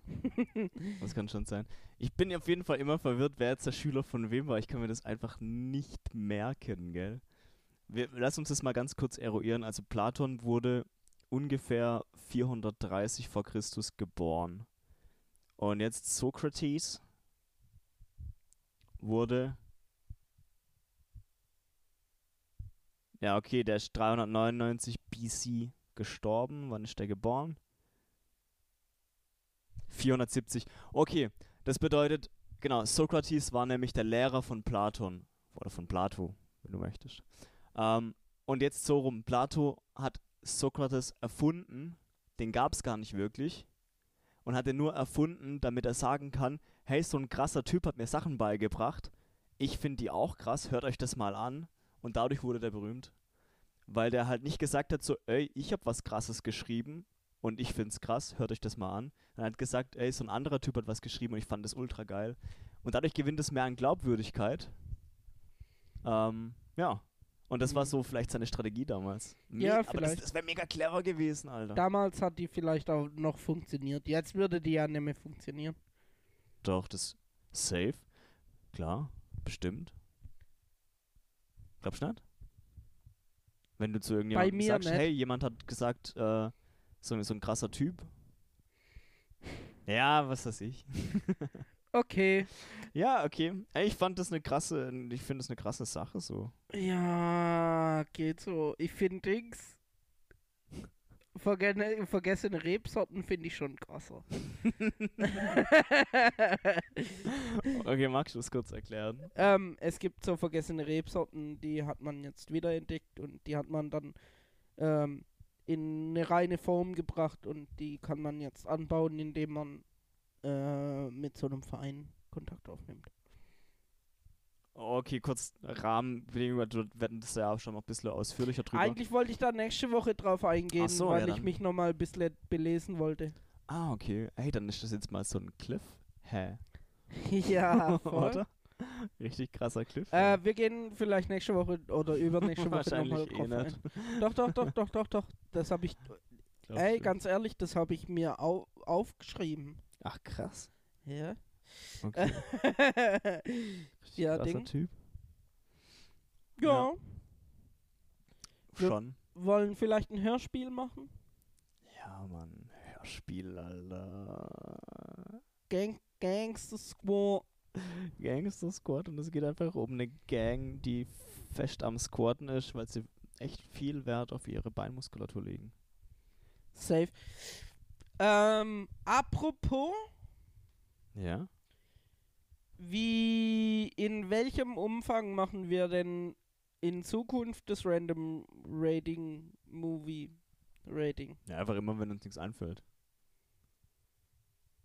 Das kann schon sein. Ich bin auf jeden Fall immer verwirrt, wer jetzt der Schüler von wem war. Ich kann mir das einfach nicht merken, gell? Wir, lass uns das mal ganz kurz eruieren. Also Platon wurde ungefähr 430 vor Christus geboren. Und jetzt Sokrates wurde. Ja, okay, der ist 399 BC gestorben. Wann ist der geboren? 470. Okay, das bedeutet, genau, Sokrates war nämlich der Lehrer von Platon. Oder von Plato, wenn du möchtest. Ähm, und jetzt so rum. Plato hat Sokrates erfunden, den gab es gar nicht wirklich. Und hat den nur erfunden, damit er sagen kann, hey, so ein krasser Typ hat mir Sachen beigebracht. Ich finde die auch krass, hört euch das mal an. Und dadurch wurde der berühmt. Weil der halt nicht gesagt hat, so, ey, ich habe was krasses geschrieben und ich find's krass, hört euch das mal an. Und er hat gesagt, ey, so ein anderer Typ hat was geschrieben und ich fand das ultra geil. Und dadurch gewinnt es mehr an Glaubwürdigkeit. Ähm, ja. Und das war Mhm. so vielleicht seine Strategie damals. Me- Ja, aber das, vielleicht. das wäre mega clever gewesen, Alter. Damals hat die vielleicht auch noch funktioniert. Jetzt würde die ja nicht mehr funktionieren. Doch, das safe. Klar, bestimmt. Glaubst du nicht? Wenn du zu irgendjemandem sagst, nicht. hey, jemand hat gesagt, äh, so, so ein krasser Typ. Ja, was weiß ich. Okay. Ja, okay. Ich fand das eine krasse, ich finde das eine krasse Sache so. Ja, geht so. Ich finde Dings. Vergessene Rebsorten finde ich schon krasser. Okay, magst du das kurz erklären? ähm, es gibt so vergessene Rebsorten, die hat man jetzt wiederentdeckt und die hat man dann ähm, in eine reine Form gebracht und die kann man jetzt anbauen, indem man äh, mit so einem Verein Kontakt aufnimmt. Okay, kurz Rahmenbedingungen, du werden das ja auch schon noch ein bisschen ausführlicher drüber. Eigentlich wollte ich da nächste Woche drauf eingehen, so, weil ja, ich mich nochmal ein bisschen belesen wollte. ah, okay. Hey, dann ist das jetzt mal so ein Cliff. Hä? ja, voll. Oder? Richtig krasser Cliff. Äh, wir gehen vielleicht nächste Woche oder übernächste Woche nochmal eh drauf nicht. ein. Doch, doch, doch, doch, doch, doch. Das habe ich, Glaubst ey, ganz ehrlich, das habe ich mir au aufgeschrieben. Ach, krass. Ja. Okay. ja, Ding. Typ. Ja. Wir- Schon. Wollen vielleicht ein Hörspiel machen? Ja, Mann. Hörspiel, Alter. Gang Gangster Squad. Gangster Squad und es geht einfach um eine Gang, die fest am Squatten ist, weil sie echt viel Wert auf ihre Beinmuskulatur legen. Safe. Ähm, apropos, Ja. Wie, in welchem Umfang machen wir denn in Zukunft das Random Rating Movie Rating? Ja, einfach immer, wenn uns nichts einfällt.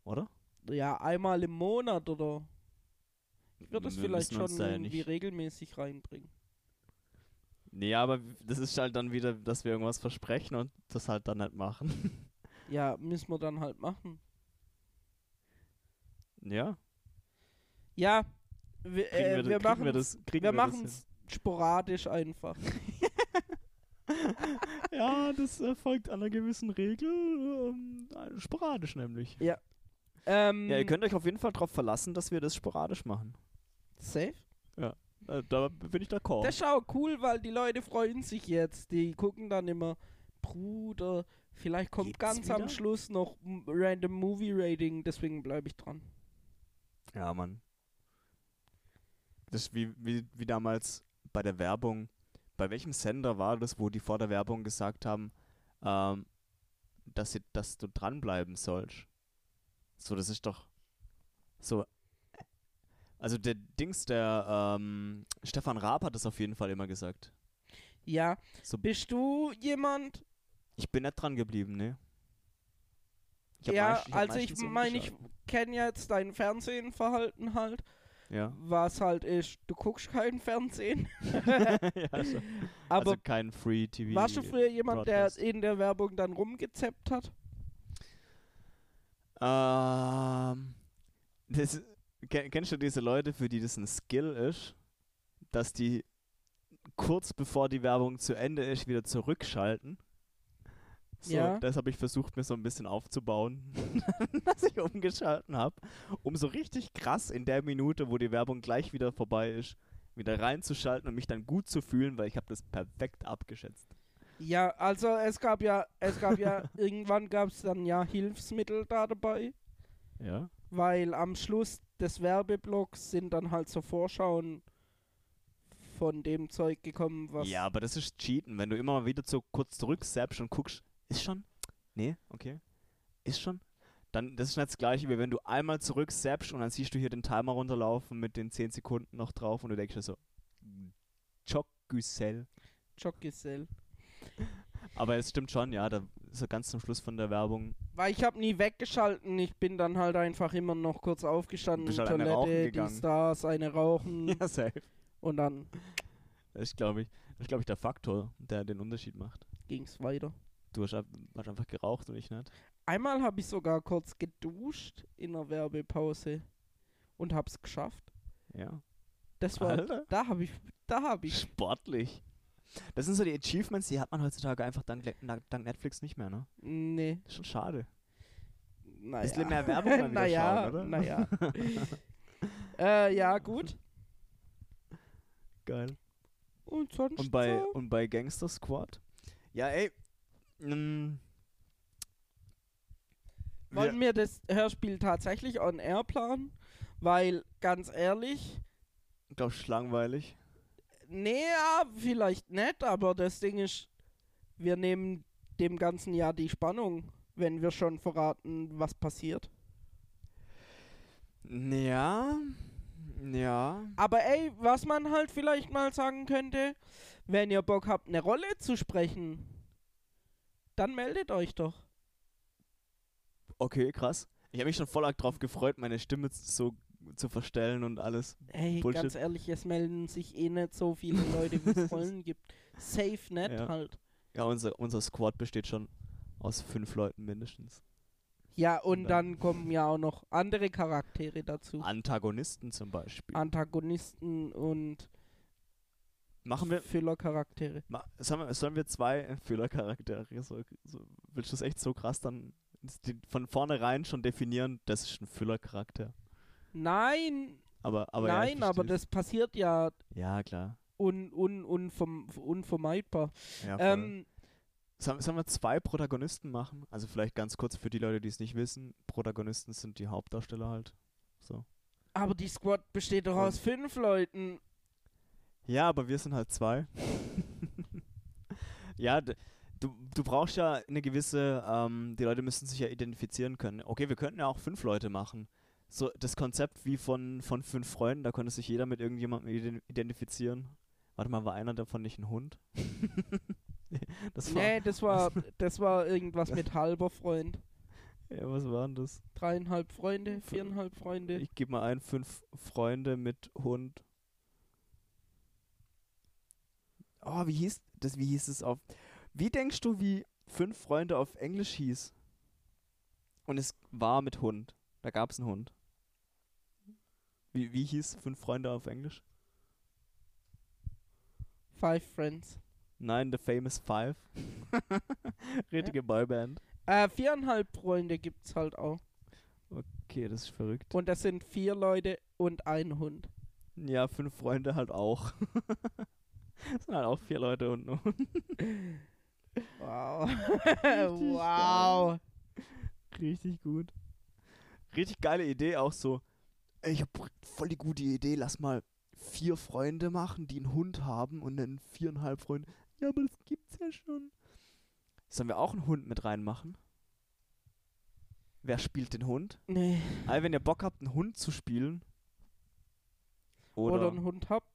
Oder? Ja, einmal im Monat oder? Ich würde das vielleicht schon da ja irgendwie nicht- regelmäßig reinbringen. Nee, aber das ist halt dann wieder, dass wir irgendwas versprechen und das halt dann nicht machen. Ja, müssen wir dann halt machen. ja. Ja, wir, äh, wir, wir, machen wir das, wir wir machen es sporadisch einfach. Ja, das erfolgt an einer gewissen Regel. Ähm, sporadisch nämlich. Ähm, Ja, ihr könnt euch auf jeden Fall darauf verlassen, dass wir das sporadisch machen. safe. Äh, da bin ich d'accord. Das ist auch cool, weil die Leute freuen sich jetzt. Die gucken dann immer, Bruder, vielleicht kommt Geht's ganz am wieder? Schluss noch ein Random Movie Rating, deswegen bleibe ich dran. Ja, Mann. Das ist wie, wie, wie damals bei der Werbung. Bei welchem Sender war das, wo die vor der Werbung gesagt haben, ähm, dass, sie, dass du dranbleiben sollst? So, das ist doch so. Also der Dings, der ähm, Stefan Raab hat das auf jeden Fall immer gesagt. Ja, So, bist du jemand? ich bin nicht dran geblieben, ne? Ich ja, meist- hab also ich meine, ich kenne jetzt dein Fernsehenverhalten halt, Ja. was halt ist, du guckst kein Fernsehen. ja schon. Aber also kein Free TV. warst du früher jemand, der Broadcast. in der Werbung dann rumgezappt hat? Ähm, das, ken- kennst du diese Leute, für die das ein Skill ist, dass die kurz bevor die Werbung zu Ende ist, wieder zurückschalten? So, Ja. das habe ich versucht, mir so ein bisschen aufzubauen, dass ich umgeschalten habe, um so richtig krass in der Minute, wo die Werbung gleich wieder vorbei ist, wieder reinzuschalten und mich dann gut zu fühlen, weil ich habe das perfekt abgeschätzt. Ja, also es gab ja, es gab ja, irgendwann gab es dann ja Hilfsmittel da dabei, Ja. weil am Schluss des Werbeblocks sind dann halt so Vorschauen von dem Zeug gekommen, was. Ja, aber das ist Cheaten, wenn du immer mal wieder so kurz zurück und guckst, ist schon? Nee, okay. Ist schon? Dann, das ist nicht das gleiche, wie wenn du einmal zurück und dann siehst du hier den Timer runterlaufen mit den 10 Sekunden noch drauf und du denkst dir so. Joggisell. Aber es stimmt schon, ja, da so ganz zum Schluss von der Werbung. Weil ich habe nie weggeschalten, ich bin dann halt einfach immer noch kurz aufgestanden, Bist halt eine rauchen Toilette, die. Stars, eine rauchen Ja, safe. und dann Das ist, glaube ich, das ist, glaube ich, der Faktor, der den Unterschied macht. ging's weiter. Du hast, hast einfach geraucht und ich nicht. Einmal habe ich sogar kurz geduscht in der Werbepause und hab's geschafft. Ja. Das war, Alter. da habe ich, da habe ich Sportlich. Das sind so die Achievements, die hat man heutzutage einfach dank, dank Netflix nicht mehr, ne? Nee, Das ist schon schade. naja. Bisschen mehr Werbung wieder naja, schauen, oder? naja. äh, ja, gut. Geil. Und sonst Und bei, so? und bei Gangster Squad? Ja, ey. Mm, Wollen wir das Hörspiel tatsächlich on air planen? Weil, ganz ehrlich, glaub ich, langweilig. nee, ja, vielleicht nicht, aber das Ding ist, wir nehmen dem ganzen Jahr die Spannung, wenn wir schon verraten, was passiert. Ja. Ja. Aber ey, was man halt vielleicht mal sagen könnte, wenn ihr Bock habt, eine Rolle zu sprechen, dann meldet euch doch. Okay, krass. Ich habe mich schon voll arg drauf gefreut, meine Stimme so zu verstellen und alles. Ey, Bullshit. ganz ehrlich, es melden sich eh nicht so viele Leute, wie es Rollen gibt. Safe nicht Ja. halt. Ja, unser, unser Squad besteht schon aus fünf Leuten mindestens. Ja, und Ja. dann kommen ja auch noch andere Charaktere dazu. Antagonisten zum Beispiel. Antagonisten und Machen wir. Füllercharaktere. Ma sollen, wir sollen wir zwei Fehlercharaktere? So, so, willst du das echt so krass dann die von vornherein schon definieren? Das ist ein Füllercharakter. Nein, Aber, aber ja, nein, aber versteh's. das passiert ja Ja, klar. un, un, unverm, unvermeidbar. Ja, ähm, Sollen, sollen wir zwei Protagonisten machen? Also vielleicht ganz kurz für die Leute, die es nicht wissen. Protagonisten sind die Hauptdarsteller halt. So. aber die Squad besteht doch Und- aus fünf Leuten. Ja, aber wir sind halt zwei. ja, du, du brauchst ja eine gewisse, ähm, die Leute müssen sich ja identifizieren können. Okay, wir könnten ja auch fünf Leute machen. So das Konzept wie von, von fünf Freunden, da konnte sich jeder mit irgendjemandem ident- identifizieren. Warte mal, war einer davon nicht ein Hund? das war, Nee, das war, das war irgendwas mit halber Freund. ja, was war denn das? Dreieinhalb Freunde, viereinhalb Freunde. Ich gebe mal ein, fünf Freunde mit Hund. Oh, wie hieß das? Wie hieß es auf? Wie denkst du, wie fünf Freunde auf Englisch hieß? Und es war mit Hund. Da gab es einen Hund. Wie, wie hieß fünf Freunde auf Englisch? Five Friends. Nein, The Famous Five. Richtige Boyband. Äh, viereinhalb Freunde gibt's halt auch. Okay, das ist verrückt. Und das sind vier Leute und ein Hund. Ja, fünf Freunde halt auch. das sind halt auch vier Leute und ein Hund. Wow. Richtig wow. Richtig gut. Richtig geile Idee auch so. Ey, ich hab voll die gute Idee. Lass mal vier Freunde machen, die einen Hund haben und dann viereinhalb Freunde. Ja, aber das gibt's ja schon. Sollen wir auch einen Hund mit reinmachen? Wer spielt den Hund? Nee. Also, wenn ihr Bock habt, einen Hund zu spielen. Oder, Oder, einen Hund habt,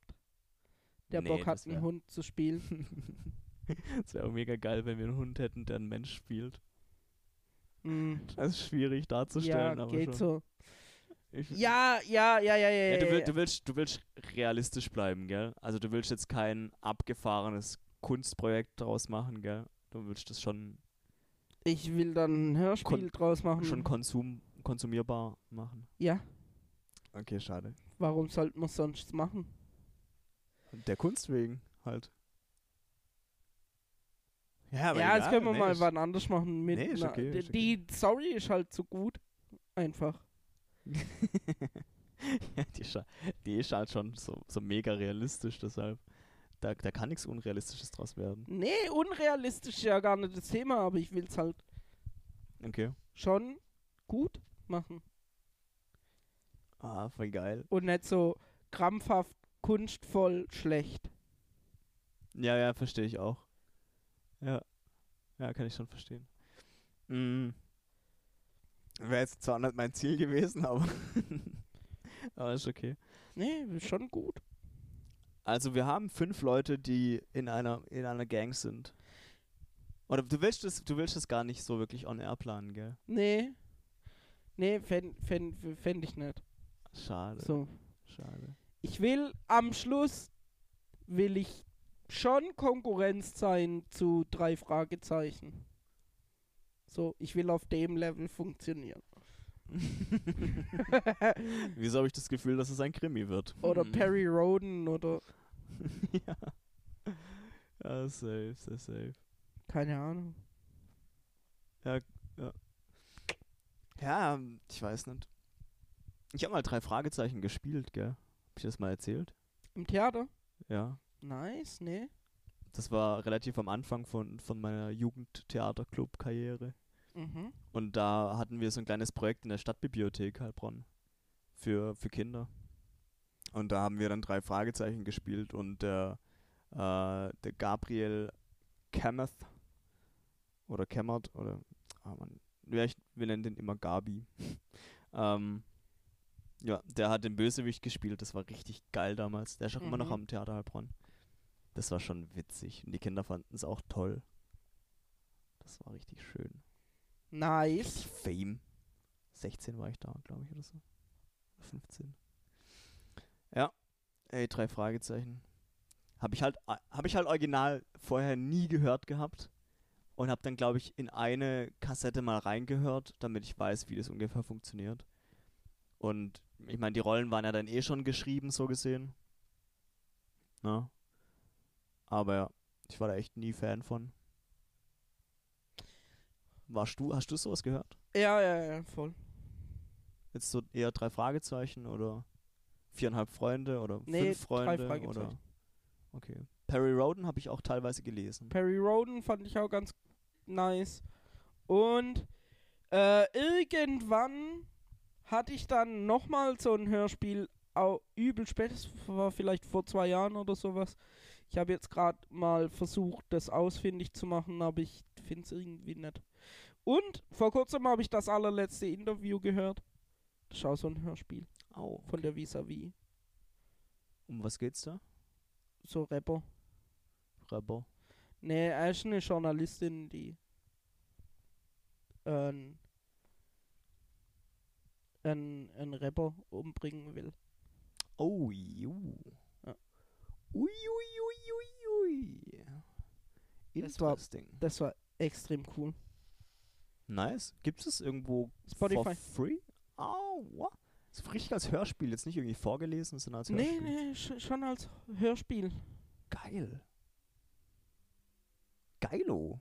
der Nee, Bock hat, einen Hund zu spielen. Es wäre auch mega geil, wenn wir einen Hund hätten, der einen Mensch spielt. Hm. Das ist schwierig Ja, darzustellen, aber geht schon. so. Ich- Ja, ja, ja, ja, ja. Ja, du, ja, will, ja. du, willst, du willst realistisch bleiben, gell? Also du willst jetzt kein abgefahrenes Kunstprojekt draus machen, gell? Du willst das schon, Ich will dann ein Hörspiel Kon- draus machen. schon konsum, konsumierbar machen. ja, Okay, schade. warum sollten wir sonst machen? Der Kunst wegen halt. Ja, aber ja, das können wir nee, mal wann anders machen. Mit Nee, ist okay, die, die Story ist halt so gut. Einfach. ja, die, ist, die ist halt schon so, so mega realistisch, deshalb. Da, da kann nichts Unrealistisches draus werden. Nee, unrealistisch ist ja gar nicht das Thema, aber ich will es halt Okay. schon gut machen. Ah, voll geil. Und nicht so krampfhaft, kunstvoll, schlecht. Ja, ja, verstehe ich auch. Ja. Ja, kann ich schon verstehen. Mm. Wäre jetzt zwar nicht mein Ziel gewesen, aber. aber ist okay. Nee, ist schon gut. Also wir haben fünf Leute, die in einer, in einer Gang sind. Oder du willst es, du willst es gar nicht so wirklich on air planen, gell? Nee. Nee, fänd, fänd, fänd ich nicht. Schade. So. Schade. Ich will am Schluss will ich schon Konkurrenz sein zu drei Fragezeichen. So, ich will auf dem Level funktionieren. Wieso habe ich das Gefühl, dass es ein Krimi wird? Oder Hm. Perry Roden oder ja. Ja, safe, sehr safe. keine Ahnung. Ja, ich weiß nicht. Ich habe mal drei Fragezeichen gespielt, gell? Hab ich das mal erzählt? Im Theater? Ja. Nice, nee. Das war relativ am Anfang von, von meiner Jugendtheaterclub-Karriere. Mhm. Und da hatten wir so ein kleines Projekt in der Stadtbibliothek Heilbronn für, für Kinder. Und da haben wir dann drei Fragezeichen gespielt und der, äh, der Gabriel Kemmeth oder Kemmert oder ah Mann, ich, wir nennen den immer Gabi. ähm, ja, der hat den Bösewicht gespielt, das war richtig geil damals. Der ist auch immer noch Mhm. am Theater Heilbronn. Das war schon witzig und die Kinder fanden es auch toll. Das war richtig schön. Nice. Fame. 16 war ich da, glaube ich, oder so. Oder 15. Ja. Ey, drei Fragezeichen. Habe ich halt, habe ich halt original vorher nie gehört gehabt. Und habe dann, glaube ich, in eine Kassette mal reingehört, damit ich weiß, wie das ungefähr funktioniert. Und ich meine, die Rollen waren ja dann eh schon geschrieben, so gesehen. Na? Aber ja, ich war da echt nie Fan von. Warst du, hast du sowas gehört? Ja, ja, ja, voll. Jetzt so eher drei Fragezeichen oder viereinhalb Freunde oder Nee, fünf drei Freunde Fragezeichen. oder okay. Perry Roden habe ich auch teilweise gelesen. Perry Roden fand ich auch ganz nice. Und äh, irgendwann hatte ich dann nochmal so ein Hörspiel, auch übel spät, das war vielleicht vor zwei Jahren oder sowas. Ich habe jetzt gerade mal versucht, das ausfindig zu machen, aber ich finde es irgendwie nicht. Und vor kurzem habe ich das allerletzte Interview gehört. Das ist auch so ein Hörspiel Au. von der Vis-a-vis. Um was geht's da? So Rapper. Rebel. Nee, er ist eine Journalistin, die ähm, einen, einen Rapper umbringen will. Oh, ju. Ja. Ui, ui, ui, ui, ui. Das war- Interesting. Das war extrem cool. Nice. Gibt es irgendwo Spotify. for free? Oh, what? Ist richtig als Hörspiel, jetzt nicht irgendwie vorgelesen, sondern als Nee, Hörspiel. nee, sch schon als Hörspiel. Geil. Geilo.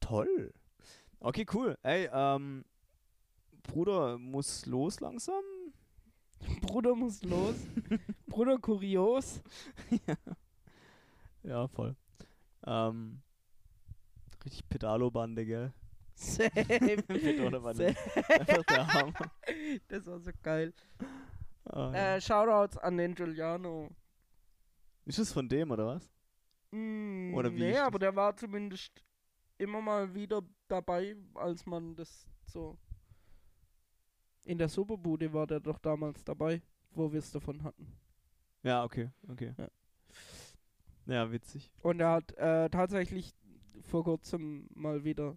Toll. Okay, cool. Ey, ähm, Bruder muss los langsam. Bruder muss los. Bruder kurios. Ja, voll. Ähm, richtig Pedalo-Bande, gell? Safe. Pedalo-Bande. Safe. Einfach der Hammer. Das war so geil. Ah, ja. Äh, Shoutouts an den Giuliano. Ist das von dem, oder was? Mm, Oder wie Nee, aber der war zumindest immer mal wieder dabei, als man das so. In der Superbude war der doch damals dabei, wo wir es davon hatten. Ja, okay, okay. Ja. Ja, witzig. Und er hat äh, tatsächlich vor kurzem mal wieder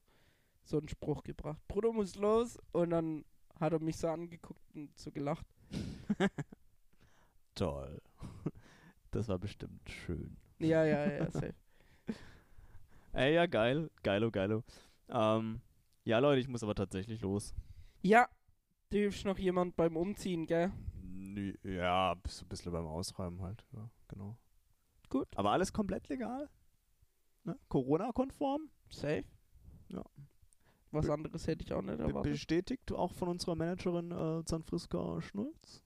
so einen Spruch gebracht. Bruder muss los. Und dann hat er mich so angeguckt und so gelacht. Toll. Das war bestimmt schön. Ja, ja, ja, safe. Ey, ja, geil. Geilo, geilo. Ähm, ja, Leute, ich muss aber tatsächlich los. ja, du hilfst noch jemand beim Umziehen, gell? Ja, so ein bisschen beim Ausräumen halt. Ja, genau. Gut. Aber alles komplett legal? Ne? Corona-konform? Safe. Ja. Was Be- anderes hätte ich auch nicht erwartet. bestätigt auch von unserer Managerin äh, Zanfriska Schnulz.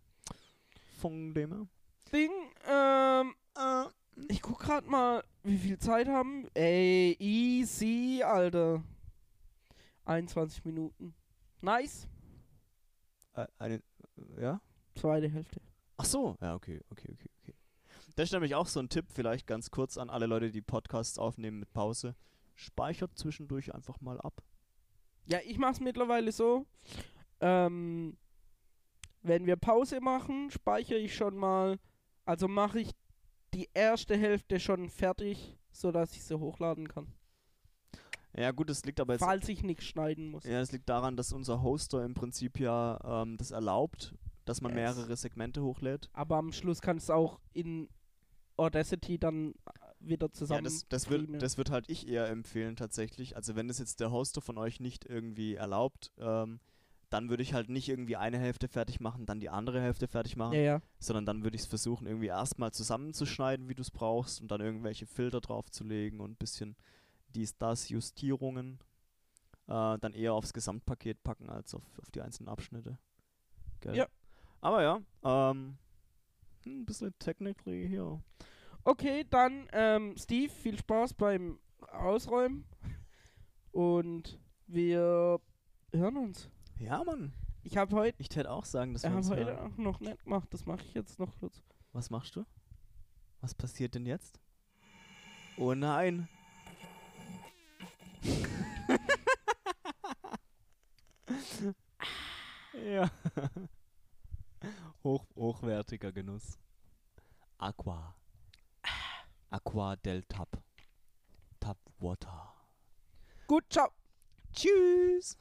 Von dem her. Ding, ähm, äh, ich guck grad mal, wie viel Zeit haben. Ey, easy, Alter. 21 Minuten. Nice. Äh, eine, ja? Zweite Hälfte. Ach so, ja, okay, okay, okay, okay. Das ist nämlich auch so ein Tipp, vielleicht ganz kurz an alle Leute, die Podcasts aufnehmen mit Pause. Speichert zwischendurch einfach mal ab. Ja, ich mach's mittlerweile so. Ähm, wenn wir Pause machen, speichere ich schon mal. Also mache ich die erste Hälfte schon fertig, sodass ich sie hochladen kann. Ja, gut, das liegt aber jetzt. Falls ich nichts schneiden muss. Ja, das liegt daran, dass unser Hoster im Prinzip ja ähm, das erlaubt, dass man Yes. mehrere Segmente hochlädt. Aber am Schluss kannst du auch in Audacity dann wieder Ja, zusammen. das, das, streamen. wird, das wird halt ich eher empfehlen tatsächlich. Also wenn das jetzt der Hoster von euch nicht irgendwie erlaubt, ähm, dann würde ich halt nicht irgendwie eine Hälfte fertig machen, dann die andere Hälfte fertig machen, ja, ja. sondern dann würde ich es versuchen, irgendwie erstmal zusammenzuschneiden, wie du es brauchst und dann irgendwelche Filter draufzulegen und ein bisschen dies, das, Justierungen äh, dann eher aufs Gesamtpaket packen als auf, auf die einzelnen Abschnitte. Gell? Ja. Aber ja, ähm, ein bisschen technically hier. Okay, dann ähm, Steve, viel Spaß beim Ausräumen. Und wir hören uns. Ja, Mann. Ich habe heute Ich täte auch sagen, dass wir uns heute hören. auch noch nicht gemacht, das mache ich jetzt noch kurz. Was machst du? Was passiert denn jetzt? Oh nein. Ja. Hoch, hochwertiger Genuss. Aqua. Aqua del Tap. Tap Water. Gut, ciao. Tschüss.